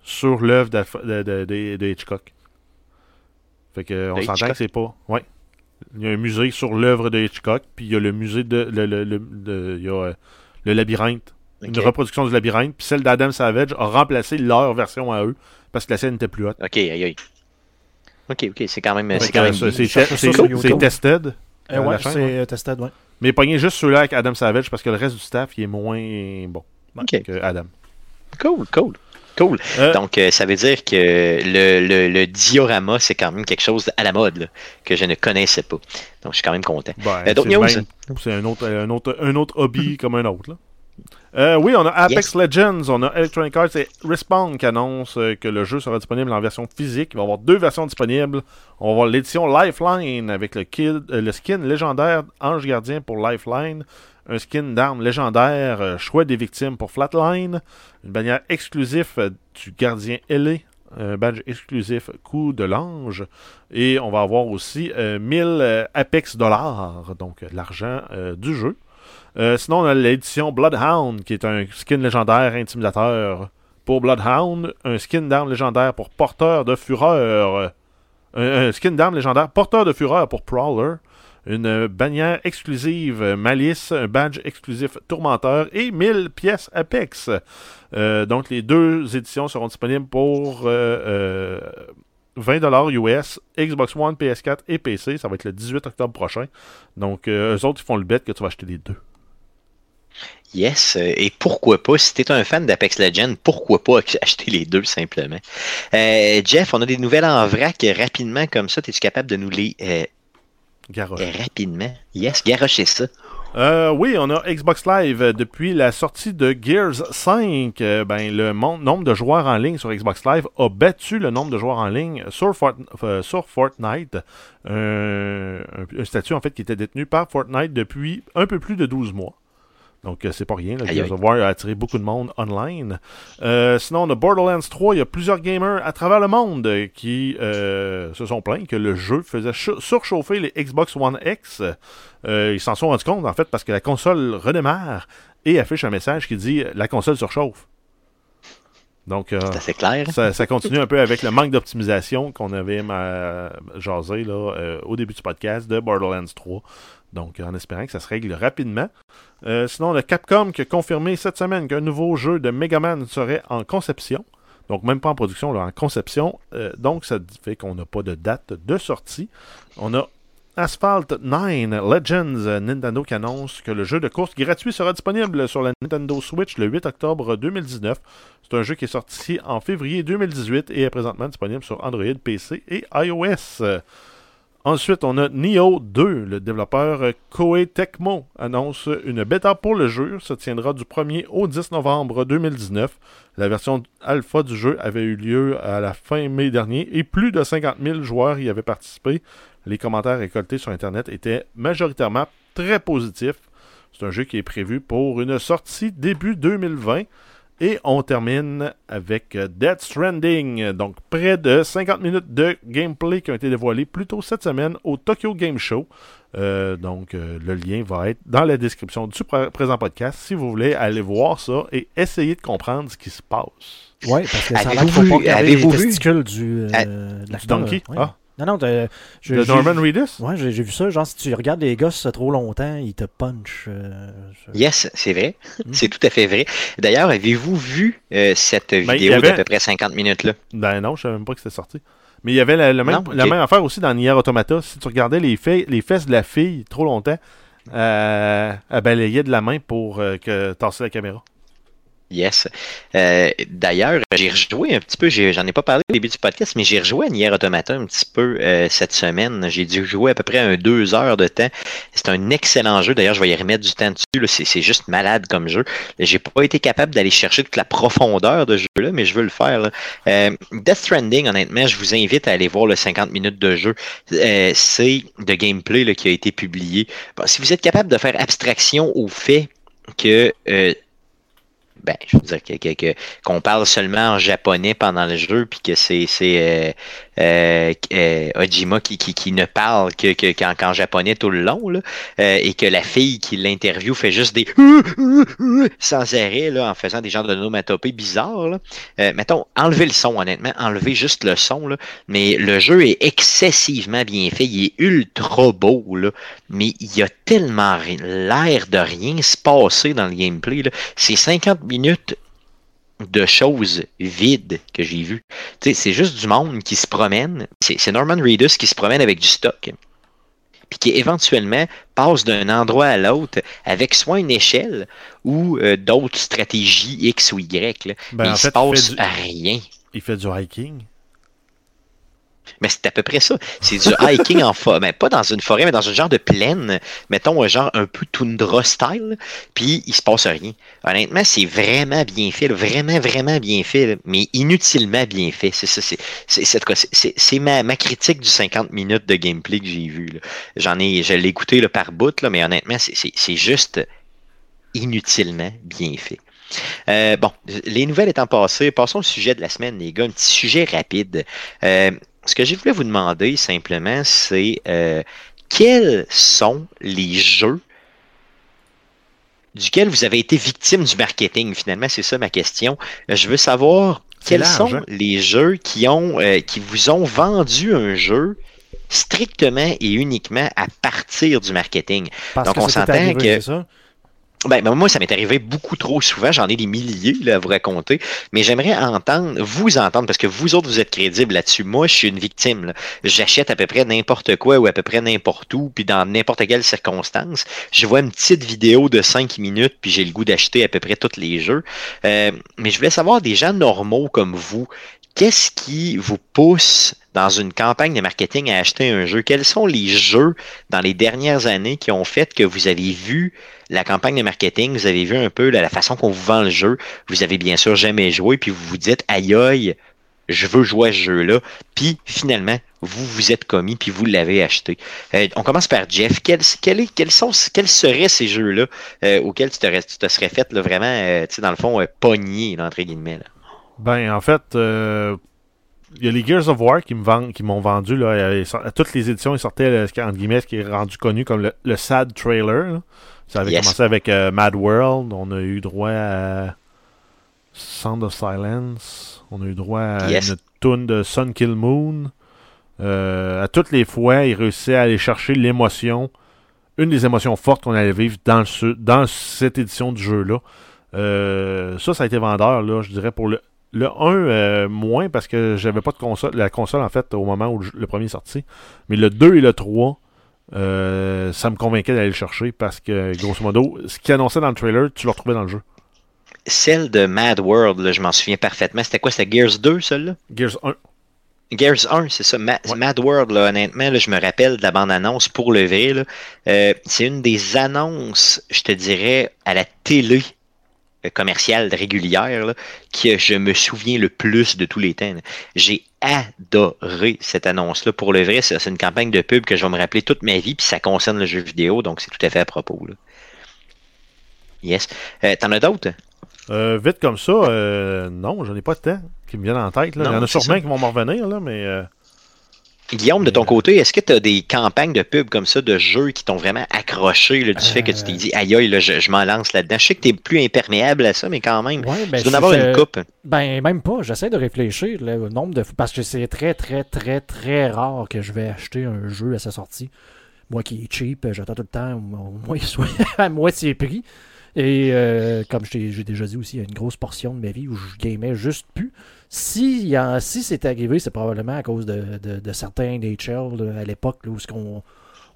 sur l'œuvre de, Hitchcock. Fait que on s'entend que c'est pas. Ouais. Il y a un musée sur l'œuvre de Hitchcock, puis il y a le musée de. Le, le, il y a euh, le labyrinthe. Une reproduction du labyrinthe, puis celle d'Adam Savage a remplacé leur version à eux, parce que la scène n'était plus haute. Ok, aïe aïe. Ok, ok, c'est quand même. C'est quand même. C'est tested. Eh ouais, c'est euh, tested, ouais. Mais pognez juste celui-là avec Adam Savage parce que le reste du staff, il est moins bon que Adam. Cool, cool. Cool. Euh, Donc, euh, ça veut dire que le, le, diorama, c'est quand même quelque chose à la mode que je ne connaissais pas. Donc, je suis quand même content. Ben, euh, c'est un autre, un, autre, un autre hobby comme un autre. Là. Oui, on a Apex Legends, on a Electronic Arts et Respawn qui annonce que le jeu sera disponible en version physique. Il va y avoir deux versions disponibles. On va avoir l'édition Lifeline avec le, kid, le skin légendaire Ange Gardien pour Lifeline un skin d'armes légendaire, euh, choix des victimes pour Flatline, une bannière exclusive euh, du gardien ailé, un badge exclusif coup de l'ange, et on va avoir aussi 1000 euh, Apex dollars, donc l'argent du jeu. Sinon, on a l'édition Bloodhound, qui est un skin légendaire intimidateur pour Bloodhound, un skin d'armes légendaire pour porteur de fureur, un skin d'armes légendaire porteur de fureur pour Prowler, une bannière exclusive Malice, un badge exclusif Tourmenteur et 1000 pièces Apex. Euh, donc les deux éditions seront disponibles pour 20$ euh, euh, US, Xbox One, PS4 et PC. Ça va être le 18 octobre prochain. Donc eux autres, ils font le bet que tu vas acheter les deux. Yes, et pourquoi pas, si tu es un fan d'Apex Legends, pourquoi pas acheter les deux simplement. Jeff, on a des nouvelles en vrac rapidement comme ça, es-tu capable de nous les Rapidement? Yes, garochez ça. Euh, oui, on a Xbox Live euh, depuis la sortie de Gears 5. Euh, ben, le nombre de joueurs en ligne sur Xbox Live a battu le nombre de joueurs en ligne sur, Fortnite. un, statut en fait qui était détenu par Fortnite depuis un peu plus de 12 mois. Donc, euh, c'est pas rien. Gears of War a attiré beaucoup de monde online. Euh, sinon, on a Borderlands 3. Il y a plusieurs gamers à travers le monde qui euh, se sont plaints que le jeu faisait surchauffer les Xbox One X. ils s'en sont rendus compte, en fait, parce que la console redémarre et affiche un message qui dit « La console surchauffe ». Donc, clair. Ça, continue un peu avec le manque d'optimisation qu'on avait jasé là, au début du podcast de Borderlands 3. Donc, en espérant que ça se règle rapidement. Euh, sinon, le Capcom qui a confirmé cette semaine qu'un nouveau jeu de Mega Man serait en conception. Donc, même pas en production, là, en conception. Euh, donc, ça fait qu'on n'a pas de date de sortie. On a Asphalt 9 Legends Nintendo qui annonce que le jeu de course gratuit sera disponible sur la Nintendo Switch le 8 octobre 2019. C'est un jeu qui est sorti en février 2018 et est présentement disponible sur Android, PC et iOS. Ensuite, on a Neo 2. Le développeur Koei Tecmo annonce une bêta pour le jeu. Ça tiendra du 1er au 10 novembre 2019. La version alpha du jeu avait eu lieu à la fin mai dernier et plus de 50 000 joueurs y avaient participé. Les commentaires récoltés sur Internet étaient majoritairement très positifs. C'est un jeu qui est prévu pour une sortie début 2020. Et on termine avec euh, Dead Stranding. Donc, près de 50 minutes de gameplay qui ont été dévoilés plus tôt cette semaine au Tokyo Game Show. Euh, donc, euh, le lien va être dans la description du présent podcast si vous voulez aller voir ça et essayer de comprendre ce qui se passe. Oui, parce que ça avez-vous vu, avez-vous vu du, du donkey? Ah. Non, non, de Norman Reedus? Ouais, j'ai vu ça. Genre, si tu regardes les gosses trop longtemps, ils te punchent. Euh, yes, c'est vrai. Hmm. C'est tout à fait vrai. D'ailleurs, avez-vous vu euh, cette ben, vidéo d'à peu près 50 minutes là? Ben non, je savais même pas que c'était sorti. Mais il y avait la, même, la même affaire aussi dans Nier Automata. Si tu regardais les, les fesses de la fille trop longtemps, euh, elle balayait de la main pour que tasser la caméra. Yes. Euh, d'ailleurs, j'ai rejoué un petit peu, j'en ai, pas parlé au début du podcast, mais j'ai rejoué à Nier Automata un petit peu euh, cette semaine. J'ai dû jouer à peu près un deux heures de temps. C'est un excellent jeu. D'ailleurs, je vais y remettre du temps dessus. C'est juste malade comme jeu. J'ai pas été capable d'aller chercher toute la profondeur de jeu-là, mais je veux le faire. Euh, Death Stranding, honnêtement, je vous invite à aller voir le 50 minutes de jeu. C'est de gameplay qui a été publié. si vous êtes capable de faire abstraction au fait que ben, je veux dire qu'on parle seulement en japonais pendant le jeu, puis que c'est euh, euh, euh, Ojima qui, qui, ne parle que, que qu'en, japonais tout le long, là, euh, et que la fille qui l'interview fait juste des sans arrêt, là, en faisant des genres de nomatopées bizarres. Là. mettons, enlever le son, honnêtement, enlever juste le son, là, mais le jeu est excessivement bien fait, il est ultra beau, là, mais il y a tellement l'air de rien se passer dans le gameplay. Là. C'est 50 minutes de choses vides que j'ai vues. C'est juste du monde qui se promène. C'est Norman Reedus qui se promène avec du stock. Puis qui éventuellement passe d'un endroit à l'autre avec soit une échelle ou euh, d'autres stratégies X ou Y. Là. Ben, Mais il se passe rien. Il fait du hiking. Mais c'est à peu près ça. C'est du hiking en forêt. Mais pas dans une forêt, mais dans un genre de plaine. Mettons un genre un peu toundra style. Puis il se passe rien. Honnêtement, c'est vraiment bien fait. Vraiment, vraiment bien fait. mais inutilement bien fait. C'est ça. C'est ma, ma critique du 50 minutes de gameplay que j'ai vu. J'en ai. Je l'ai écouté par bout, là, mais honnêtement, c'est juste inutilement bien fait. Euh, bon, les nouvelles étant passées, passons au sujet de la semaine, les gars. Un petit sujet rapide. Euh, ce que je voulais vous demander simplement, c'est euh, quels sont les jeux duquel vous avez été victime du marketing. Finalement, c'est ça ma question. Je veux savoir quels sont hein? les jeux qui ont euh, qui vous ont vendu un jeu strictement et uniquement à partir du marketing. Donc on s'entend que ben, ben, moi, ça m'est arrivé beaucoup trop souvent. J'en ai des milliers là, à vous raconter. Mais j'aimerais entendre, vous entendre, parce que vous autres, vous êtes crédibles là-dessus. Moi, je suis une victime. J'achète à peu près n'importe quoi ou à peu près n'importe où, puis dans n'importe quelle circonstance. Je vois une petite vidéo de 5 minutes, puis j'ai le goût d'acheter à peu près tous les jeux. Euh, mais je voulais savoir des gens normaux comme vous, qu'est-ce qui vous pousse dans une campagne de marketing à acheter un jeu? Quels sont les jeux dans les dernières années qui ont fait que vous avez vu la campagne de marketing, vous avez vu un peu la, façon qu'on vous vend le jeu, vous avez bien sûr jamais joué, puis vous vous dites aïe aïe, je veux jouer à ce jeu-là, puis finalement, vous vous êtes commis, puis vous l'avez acheté. Euh, on commence par Jeff. Quels, sont, quels seraient ces jeux-là euh, auxquels tu te, tu te serais fait là, vraiment, euh, dans le fond, pogner, entre guillemets? Là? Ben, en fait, il y a les Gears of War qui m'ont vendu là, à, toutes les éditions, ils sortaient entre guillemets ce qui est rendu connu comme le, sad trailer. Ça avait commencé avec euh, Mad World. On a eu droit à Sound of Silence. On a eu droit à une tune de Sun Kill Moon. Euh, à toutes les fois, il réussissait à aller chercher l'émotion, une des émotions fortes qu'on allait vivre dans, dans cette édition du jeu-là. Euh, ça, ça a été vendeur, là, je dirais, pour le, le 1, moins, parce que j'avais pas de console, la console, en fait, au moment où le premier est sorti. Mais le 2 et le 3, euh, ça me convainquait d'aller le chercher parce que, grosso modo, ce qui annonçait dans le trailer, tu le retrouvais dans le jeu. Celle de Mad World, je m'en souviens parfaitement. C'était quoi? C'était Gears 2, celle-là? Gears 1. Gears 1, c'est ça. Mad World, honnêtement, je me rappelle de la bande-annonce pour le vrai. Euh, c'est une des annonces, je te dirais, à la télé euh, commerciale régulière que je me souviens le plus de tous les temps. J'ai adoré cette annonce-là. Pour le vrai, c'est une campagne de pub que je vais me rappeler toute ma vie, puis ça concerne le jeu vidéo, donc c'est tout à fait à propos. Yes. Euh, t'en as d'autres? Euh, vite comme ça, non, j'en ai pas de temps qui me viennent en tête. Il y en a sûrement qui vont m'en revenir, là, mais. Guillaume, de ton côté, est-ce que tu as des campagnes de pub comme ça, de jeux qui t'ont vraiment accroché du fait que tu t'es dit, aïe aïe, je, je m'en lance là-dedans? Je sais que tu es plus imperméable à ça, mais quand même, ben, tu dois en avoir une coupe. Ben, même pas. J'essaie de réfléchir le nombre de Parce que c'est très, très, très, très rare que je vais acheter un jeu à sa sortie. Moi qui est cheap, j'attends tout le temps au moins soit à moitié prix. Et euh, comme j'ai déjà dit aussi, il y a une grosse portion de ma vie où je gamais juste plus. Si, si c'est arrivé, c'est probablement à cause de, certains NHL à l'époque où ce qu'on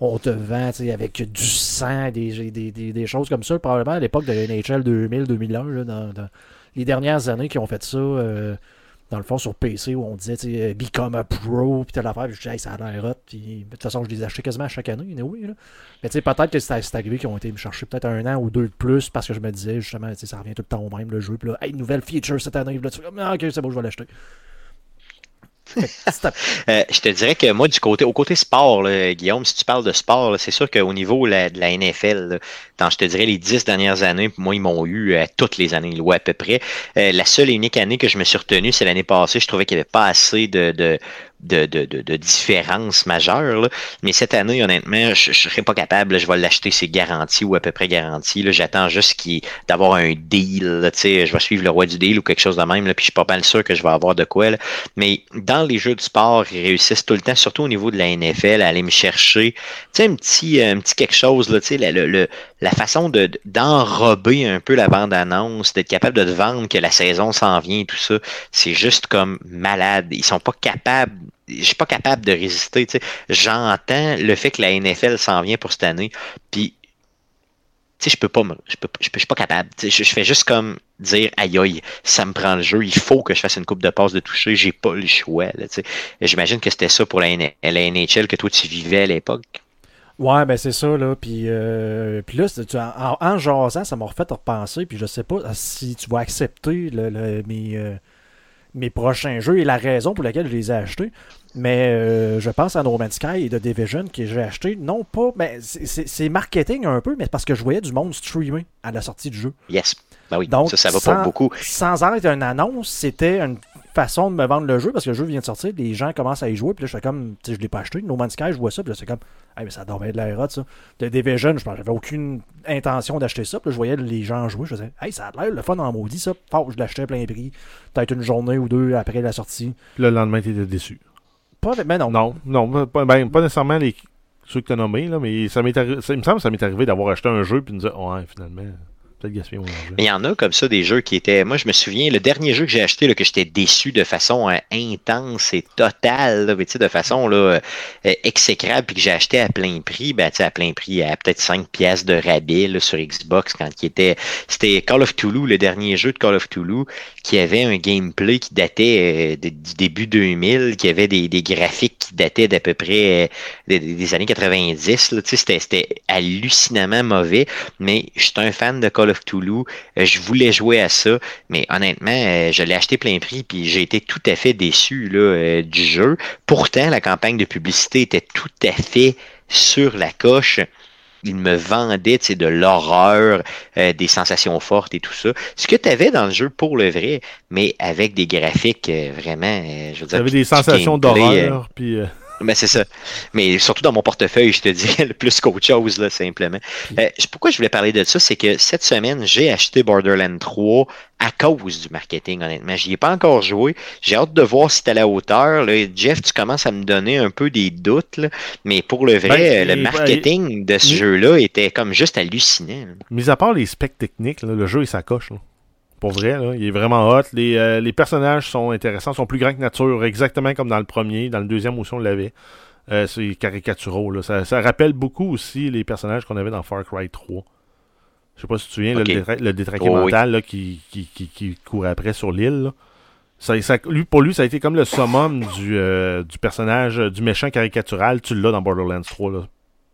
on te vend avec du sang, des, des, choses comme ça. Probablement à l'époque de NHL 2000-2001, dans, les dernières années qui ont fait ça, euh, dans le fond, sur PC, où on disait, tu sais, Become a Pro, puis telle affaire, puis je disais, ça a l'air hot, puis de toute façon, je les achetais quasiment à chaque année, anyway, là. Mais tu sais, peut-être que c'est arrivé qu'ils ont été me chercher peut-être un an ou deux de plus, parce que je me disais, justement, tu sais, ça revient tout le temps au même, le jeu, puis là, hey, nouvelle feature cette année, là, tu fais, ah, ok, c'est bon, je vais l'acheter. Euh, je te dirais que moi, du côté, au côté sport, Guillaume, si tu parles de sport, c'est sûr qu'au niveau de la NFL, dans, je te dirais, les dix dernières années, moi, ils m'ont eu euh, toutes les années, ou à peu près. Euh, la seule et unique année que je me suis retenu, c'est l'année passée. Je trouvais qu'il n'y avait pas assez de, de de, de, de, différences majeures. Mais cette année, honnêtement, je ne serais pas capable. je vais l'acheter, c'est garanti ou à peu près garanti. J'attends juste d'avoir un deal. je vais suivre le roi du deal ou quelque chose de même. Là, puis je suis pas mal sûr que je vais avoir de quoi. Mais dans les jeux de sport, ils réussissent tout le temps, surtout au niveau de la NFL, à aller me chercher un petit, un petit quelque chose. Là, le, le, la façon de d'enrober un peu la bande-annonce, d'être capable de vendre que la saison s'en vient et tout ça, c'est juste comme malade. Ils sont pas capables je suis pas capable de résister. J'entends le fait que la NFL s'en vient pour cette année, puis je peux pas, je peux, je, suis pas capable. Je, fais juste comme dire, aïe aïe, ça me prend le jeu, il faut que je fasse une coupe de passe de toucher, j'ai pas le choix. J'imagine que c'était ça pour la, NHL que toi tu vivais à l'époque. Ouais, ben c'est ça, là. Puis, euh, là, en, en, jasant, ça m'a refait repenser. Puis je sais pas si tu vas accepter le, mes, euh, mes prochains jeux et la raison pour laquelle je les ai achetés. Mais euh, je pense à No Man's Sky et The Division que j'ai acheté, non pas, mais c'est marketing un peu, mais parce que je voyais du monde streamer à la sortie du jeu. Yes. Ben oui, Donc, ça, ça va pas beaucoup. Sans être une annonce, c'était une façon de me vendre le jeu parce que le jeu vient de sortir, les gens commencent à y jouer, puis là je fais comme, tu sais, je l'ai pas acheté, No Man's Sky, je vois ça, puis là c'est comme, hey, mais ça être de l'air ça. The Division, je j'avais aucune intention d'acheter ça, puis là je voyais les gens jouer, je disais, hey, ça a l'air le fun en maudit ça, Faut je l'achetais à plein prix, peut-être une journée ou deux après la sortie. le lendemain, tu étais déçu. Pas, mais non. Non, non, pas, ben, pas nécessairement les, ceux que tu as nommés, là, mais ça, m'est ça, il me semble que ça m'est arrivé d'avoir acheté un jeu, puis de me dire, ouais, finalement. Il y en a comme ça des jeux qui étaient. Moi, je me souviens, le dernier jeu que j'ai acheté, là, que j'étais déçu de façon euh, intense et totale, de façon là, euh, exécrable, puis que j'ai acheté à plein prix, ben, à plein prix, à peut-être 5 pièces de rabais là, sur Xbox quand il était. C'était Call of Toulouse, le dernier jeu de Call of Toulouse, qui avait un gameplay qui datait euh, du début 2000, qui avait des, des graphiques qui dataient d'à peu près des, années 90. C'était hallucinamment mauvais, mais j'étais un fan de Call of Toulouse. Euh, je voulais jouer à ça, mais honnêtement, euh, je l'ai acheté plein prix, puis j'ai été tout à fait déçu là, euh, du jeu. Pourtant, la campagne de publicité était tout à fait sur la coche il me vendait de l'horreur, des sensations fortes et tout ça. Ce que tu avais dans le jeu pour le vrai, mais avec des graphiques vraiment, je veux dire. Tu avais des sensations d'horreur, puis. Ben, c'est ça. Mais surtout dans mon portefeuille, je te dirais, plus qu'autre chose, là, simplement. Euh, pourquoi je voulais parler de ça, c'est que cette semaine, j'ai acheté Borderlands 3 à cause du marketing, honnêtement. J'y ai pas encore joué. J'ai hâte de voir si tu à la hauteur. Là. Jeff, tu commences à me donner un peu des doutes, mais pour le vrai, ben, le marketing de ce jeu-là était comme juste hallucinant. Mis à part les specs techniques, le jeu, il s'accroche. Pour vrai, il est vraiment hot. Euh, les, personnages sont intéressants, sont plus grands que nature, exactement comme dans le premier. Dans le deuxième aussi, on l'avait. Euh, c'est caricaturaux. Ça, rappelle beaucoup aussi les personnages qu'on avait dans Far Cry 3. Je sais pas si tu te souviens, le, détraqué oh, mental qui, qui, qui, court après sur l'île. Ça, lui, pour lui, ça a été comme le summum du, euh, du personnage, du méchant caricatural. Tu l'as dans Borderlands 3. Là.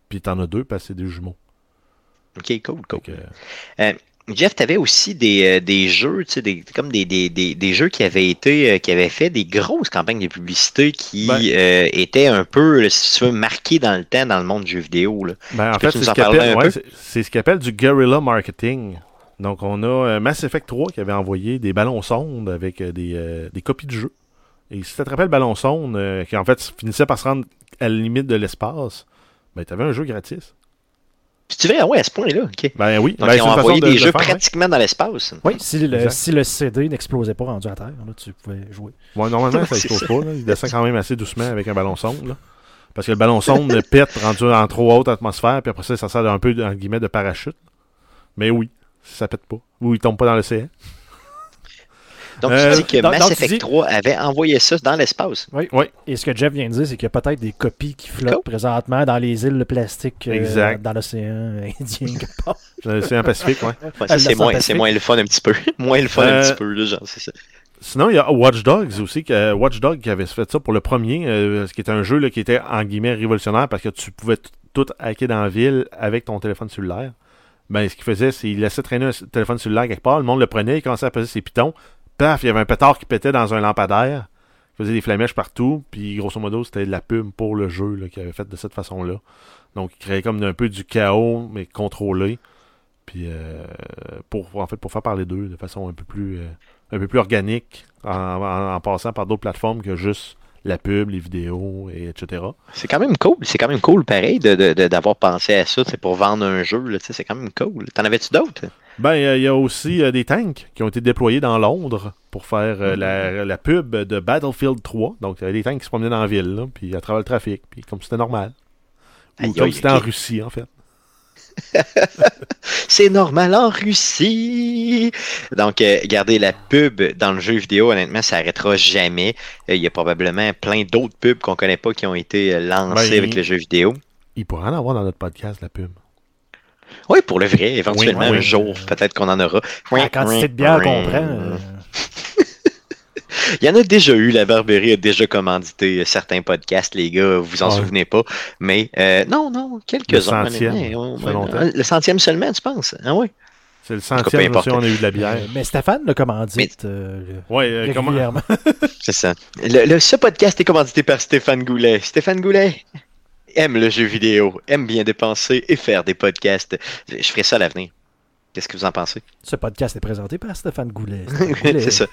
Puis t'en as deux parce que c'est des jumeaux. Ok, cool, cool. Jeff, tu avais aussi des, euh, des jeux, tu sais, des, comme des, des, des, des, jeux qui avaient été, euh, qui avaient fait des grosses campagnes de publicité qui ben. euh, étaient un peu, si tu veux, marquées dans le temps dans le monde du jeu vidéo. Là. Ben, en fait, c'est ce qu'on appelle du guerrilla marketing. Donc, on a Mass Effect 3 qui avait envoyé des ballons sondes avec des, des copies de jeux. Et si tu te rappelles Ballon sonde, qui en fait finissait par se rendre à la limite de l'espace, ben, tu avais un jeu gratis. Tu veux, ah ouais, à ce point-là, ok. Ben oui. Donc, ben, ils ont envoyé des jeux pratiquement dans l'espace. Oui, si le, si le CD n'explosait pas rendu à terre, là, tu pouvais jouer. Ouais, normalement, ça n'explose pas. Là. Il descend quand même assez doucement avec un ballon sonde. Là. Parce que le ballon sonde pète rendu en trop haute atmosphère, puis après ça, ça sert un peu, en guillemets, de parachute. Mais oui, ça pète pas. Ou il tombe pas dans l'océan. Donc, tu dis que Mass Effect 3 avait envoyé ça dans l'espace. Oui. oui. Et ce que Jeff vient de dire, c'est qu'il y a peut-être des copies qui flottent présentement dans les îles de plastique dans l'océan Indien. dans l'océan Pacifique, oui. c'est moins, moins, le fun un petit peu. moins le fun un petit peu, là, genre, c'est ça. Sinon, il y a Watch Dogs aussi, que, Watch Dogs qui avait fait ça pour le premier, euh, ce qui était un jeu là, qui était en guillemets révolutionnaire parce que tu pouvais tout hacker dans la ville avec ton téléphone cellulaire. Ben, ce qu'il faisait, c'est qu'il laissait traîner un téléphone cellulaire quelque part, le monde le prenait, il commençait à peser ses pitons, paf, il y avait un pétard qui pétait dans un lampadaire, il faisait des flamèches partout, puis grosso modo, c'était de la pub pour le jeu qu'il avait fait de cette façon-là. Donc, il créait comme un peu du chaos, mais contrôlé. Puis, euh, pour, en fait, pour faire parler d'eux de façon un peu plus. Euh, un peu plus organique en, passant par d'autres plateformes que juste la pub, les vidéos, et etc. C'est quand même cool. C'est quand même cool, pareil, d'avoir pensé à ça pour vendre un jeu. C'est quand même cool. T'en avais-tu d'autres? Ben, il y a aussi euh, des tanks qui ont été déployés dans Londres pour faire euh, la, la, pub de Battlefield 3. Donc, il y avait des tanks qui se promenaient dans la ville, puis à travers le trafic, puis comme c'était normal. Ou comme c'était en Russie, en fait. c'est normal en Russie. Donc, euh, garder la pub dans le jeu vidéo, honnêtement, ça n'arrêtera jamais. Euh, il y a probablement plein d'autres pubs qu'on connaît pas qui ont été euh, lancées ben, avec le jeu vidéo. Il pourrait en avoir dans notre podcast, la pub. Oui, pour le vrai, éventuellement, un jour, peut-être qu'on en aura. La quantité de bière qu'on prend. Il y en a déjà eu, la Barberie a déjà commandité certains podcasts, les gars, vous en souvenez pas. Mais euh, non, non, quelques-uns. Le centième. le centième seulement, tu penses? Ah oui. C'est le centième, si on a eu de la bière. mais Stéphane l'a commandite euh, ouais, euh, régulièrement. C'est ça. Le, ce podcast est commandité par Stéphane Goulet. Stéphane Goulet aime le jeu vidéo, aime bien dépenser et faire des podcasts. Je ferai ça à l'avenir. Qu'est-ce que vous en pensez? Ce podcast est présenté par Stéphane Goulet. C'est ça.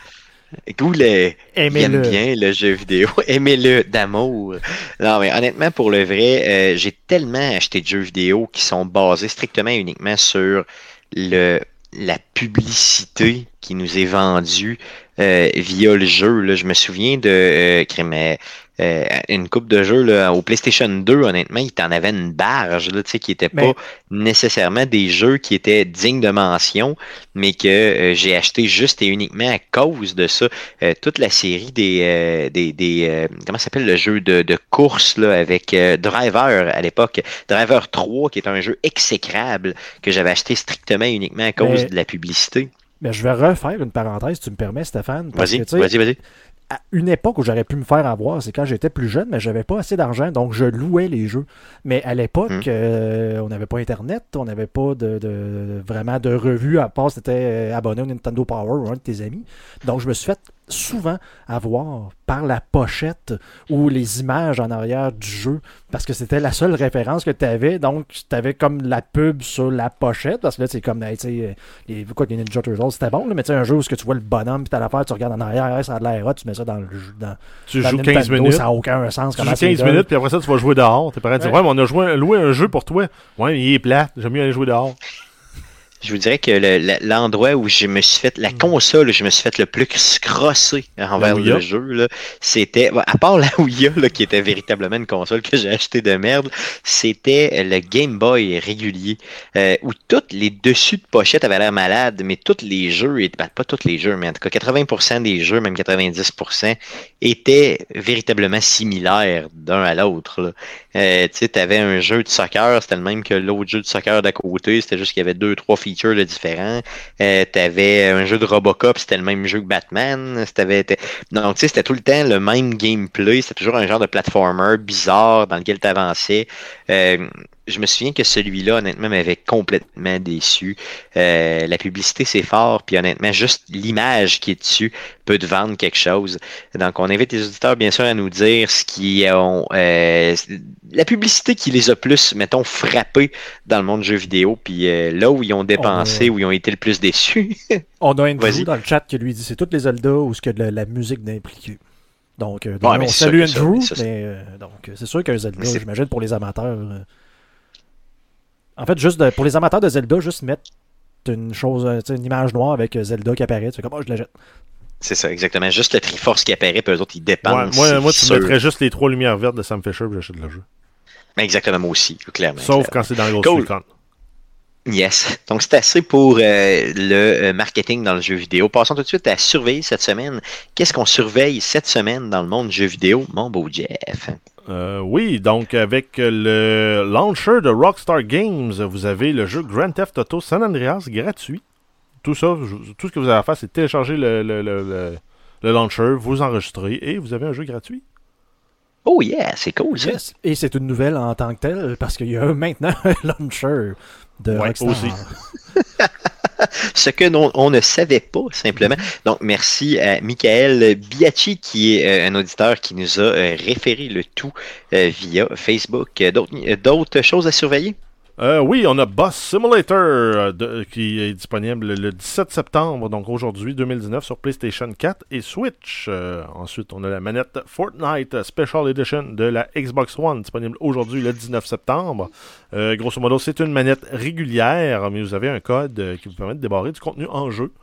Goulet, aime bien le jeu vidéo, aimez-le d'amour. Non, mais honnêtement, pour le vrai, euh, j'ai tellement acheté de jeux vidéo qui sont basés strictement et uniquement sur le la publicité qui nous est vendue euh, via le jeu. Là. Je me souviens de euh, euh, une coupe de jeux là, au PlayStation 2, honnêtement, il t'en avait une barge là, qui n'était pas nécessairement des jeux qui étaient dignes de mention, mais que euh, j'ai acheté juste et uniquement à cause de ça. Euh, toute la série des, des, des comment s'appelle le jeu de, de course là, avec Driver à l'époque, Driver 3, qui est un jeu exécrable que j'avais acheté strictement et uniquement à cause de la publicité. Mais je vais refaire une parenthèse, si tu me permets, Stéphane. Vas-y, vas-y, vas-y à une époque où j'aurais pu me faire avoir, c'est quand j'étais plus jeune, mais j'avais pas assez d'argent, donc je louais les jeux. Mais à l'époque, hmm. euh, on n'avait pas Internet, on n'avait pas de, vraiment de revues, à part c'était euh, abonné au Nintendo Power ou un de tes amis. Donc je me suis fait souvent avoir par la pochette ou les images en arrière du jeu parce que c'était la seule référence que tu avais. Donc, tu avais comme la pub sur la pochette parce que là, c'est comme tu sais, les, quoi, les Ninja Turtles, c'était bon, mais tu sais, un jeu où que tu vois le bonhomme puis t'as l'affaire, tu regardes en arrière, ça a l'air tu mets ça dans le jeu. Dans, tu joues 15 minutes. Ça n'a aucun sens. Tu joues 15 minutes puis après ça, tu vas jouer dehors. T'es prêt à dire, ouais, mais on a joué, loué un jeu pour toi. Ouais, mais il est plat. J'aime mieux aller jouer dehors je vous dirais que l'endroit où je me suis fait, la console où je me suis fait le plus crosser envers le jeu, c'était, à part la Ouya, là, qui était véritablement une console que j'ai acheté de merde, c'était le Game Boy régulier, euh, où tous les dessus de pochette avaient l'air malades, mais tous les jeux, ben, pas tous les jeux, mais en tout cas 80% des jeux, même 90%, étaient véritablement similaires d'un à l'autre. Euh, tu avais un jeu de soccer, c'était le même que l'autre jeu de soccer d'à côté, c'était juste qu'il y avait deux, trois features de différents. Euh, tu avais un jeu de Robocop, c'était le même jeu que Batman. Avais, donc, tu sais, c'était tout le temps le même gameplay, c'était toujours un genre de platformer bizarre dans lequel tu avançais. Euh, je me souviens que celui-là, honnêtement, m'avait complètement déçu. Euh, la publicité, c'est fort, puis honnêtement, juste l'image qui est dessus peut te vendre quelque chose. Donc, on invite les auditeurs, bien sûr, à nous dire ce qui ont euh, la publicité qui les a plus, mettons, frappés dans le monde du jeu vidéo, puis euh, là où ils ont dépensé, où ils ont été le plus déçus. on a Andrew dans le chat qui lui dit c'est toutes les Zelda où ce que la, la musique d'impliqué. Donc, on salue Andrew, mais, donc c'est sûr qu'un Zelda, j'imagine, pour les amateurs. En fait, juste pour les amateurs de Zelda, juste mettre une chose, euh, une image noire avec euh, Zelda qui apparaît. C'est comme, oh, je la jette. C'est ça, exactement. Juste le Triforce qui apparaît, puis eux autres, ils dépendent. moi, moi tu mettrais juste les trois lumières vertes de Sam Fisher, puis j'achète le jeu. Mais exactement, moi aussi, clairement. Sauf quand c'est dans Ghost Recon. Yes. Donc, c'est assez pour euh, le marketing dans le jeu vidéo. Passons tout de suite à surveiller cette semaine. Qu'est-ce qu'on surveille cette semaine dans le monde du jeu vidéo, mon beau Jeff? Oui, donc avec le launcher de Rockstar Games, vous avez le jeu Grand Theft Auto San Andreas gratuit. Tout ça, tout ce que vous avez à faire, c'est télécharger le, le, le, le launcher, vous enregistrer et vous avez un jeu gratuit. Oh yeah, c'est cool ça. Et c'est une nouvelle en tant que telle parce qu'il y a maintenant un launcher de ouais, Aussi. Ce que on ne savait pas simplement. Donc merci à Michael Biachi qui est euh, un auditeur qui nous a euh, référé le tout euh, via Facebook. D'autres choses à surveiller? Euh, oui, on a Boss Simulator euh, qui est disponible le 17 septembre, donc aujourd'hui 2019 sur PlayStation 4 et Switch. Euh, ensuite, on a la manette Fortnite Special Edition de la Xbox One disponible aujourd'hui le 19 septembre. grosso modo, c'est une manette régulière, mais vous avez un code qui vous permet de débarrer du contenu en jeu.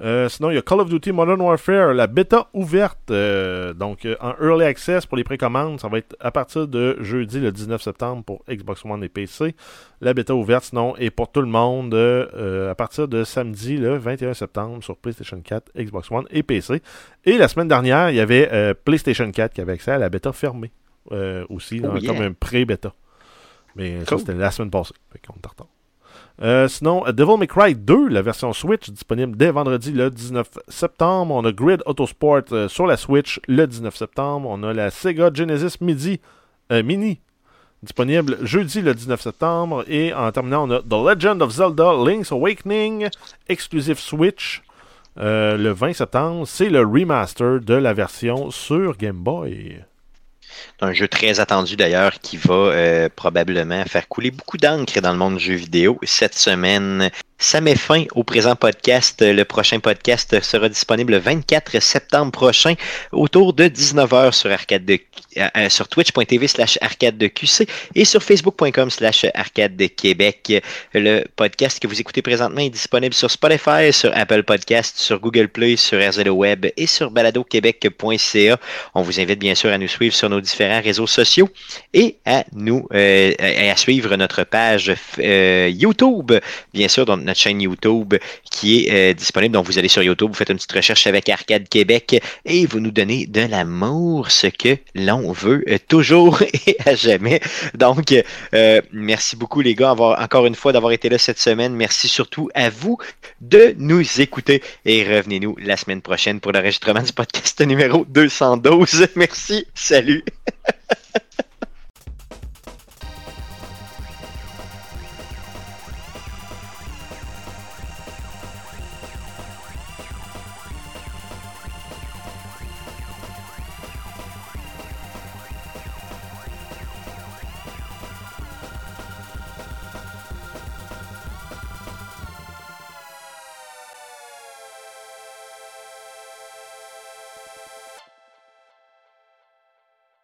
Euh, sinon, il y a Call of Duty Modern Warfare, la bêta ouverte, euh, donc euh, en early access pour les précommandes. Ça va être à partir de jeudi le 19 septembre pour Xbox One et PC. La bêta ouverte, sinon, est pour tout le monde à partir de samedi le 21 septembre sur PlayStation 4, Xbox One et PC. Et la semaine dernière, il y avait PlayStation 4 qui avait accès à la bêta fermée aussi, oh, comme un pré-bêta. Mais ça, c'était la semaine passée. Fait qu'on est euh, sinon, Devil May Cry 2, la version Switch, disponible dès vendredi le 19 septembre. On a Grid Autosport euh, sur la Switch le 19 septembre. On a la Sega Genesis Midi, euh, Mini disponible jeudi le 19 septembre. Et en terminant, on a The Legend of Zelda Link's Awakening, exclusive Switch, le 20 septembre. C'est le remaster de la version sur Game Boy un jeu très attendu d'ailleurs qui va euh, probablement faire couler beaucoup d'encre dans le monde du jeu vidéo. Cette semaine, ça met fin au présent podcast. Le prochain podcast sera disponible le 24 septembre prochain autour de 19h sur arcade de, euh, euh, sur twitch.tv slash arcade de QC et sur facebook.com slash arcade de Québec. Le podcast que vous écoutez présentement est disponible sur Spotify, sur Apple Podcast, sur Google Play, sur RZO Web et sur baladoquebec.ca. On vous invite bien sûr à nous suivre sur nos différents réseaux sociaux et à nous euh, à suivre notre page YouTube, bien sûr, notre chaîne YouTube qui est euh, disponible. Donc, vous allez sur YouTube, vous faites une petite recherche avec Arcade Québec et vous nous donnez de l'amour, ce que l'on veut euh, toujours et à jamais. Donc, euh, merci beaucoup les gars, encore une fois d'avoir été là cette semaine. Merci surtout à vous de nous écouter et revenez-nous la semaine prochaine pour l'enregistrement du podcast numéro 212. Merci, salut.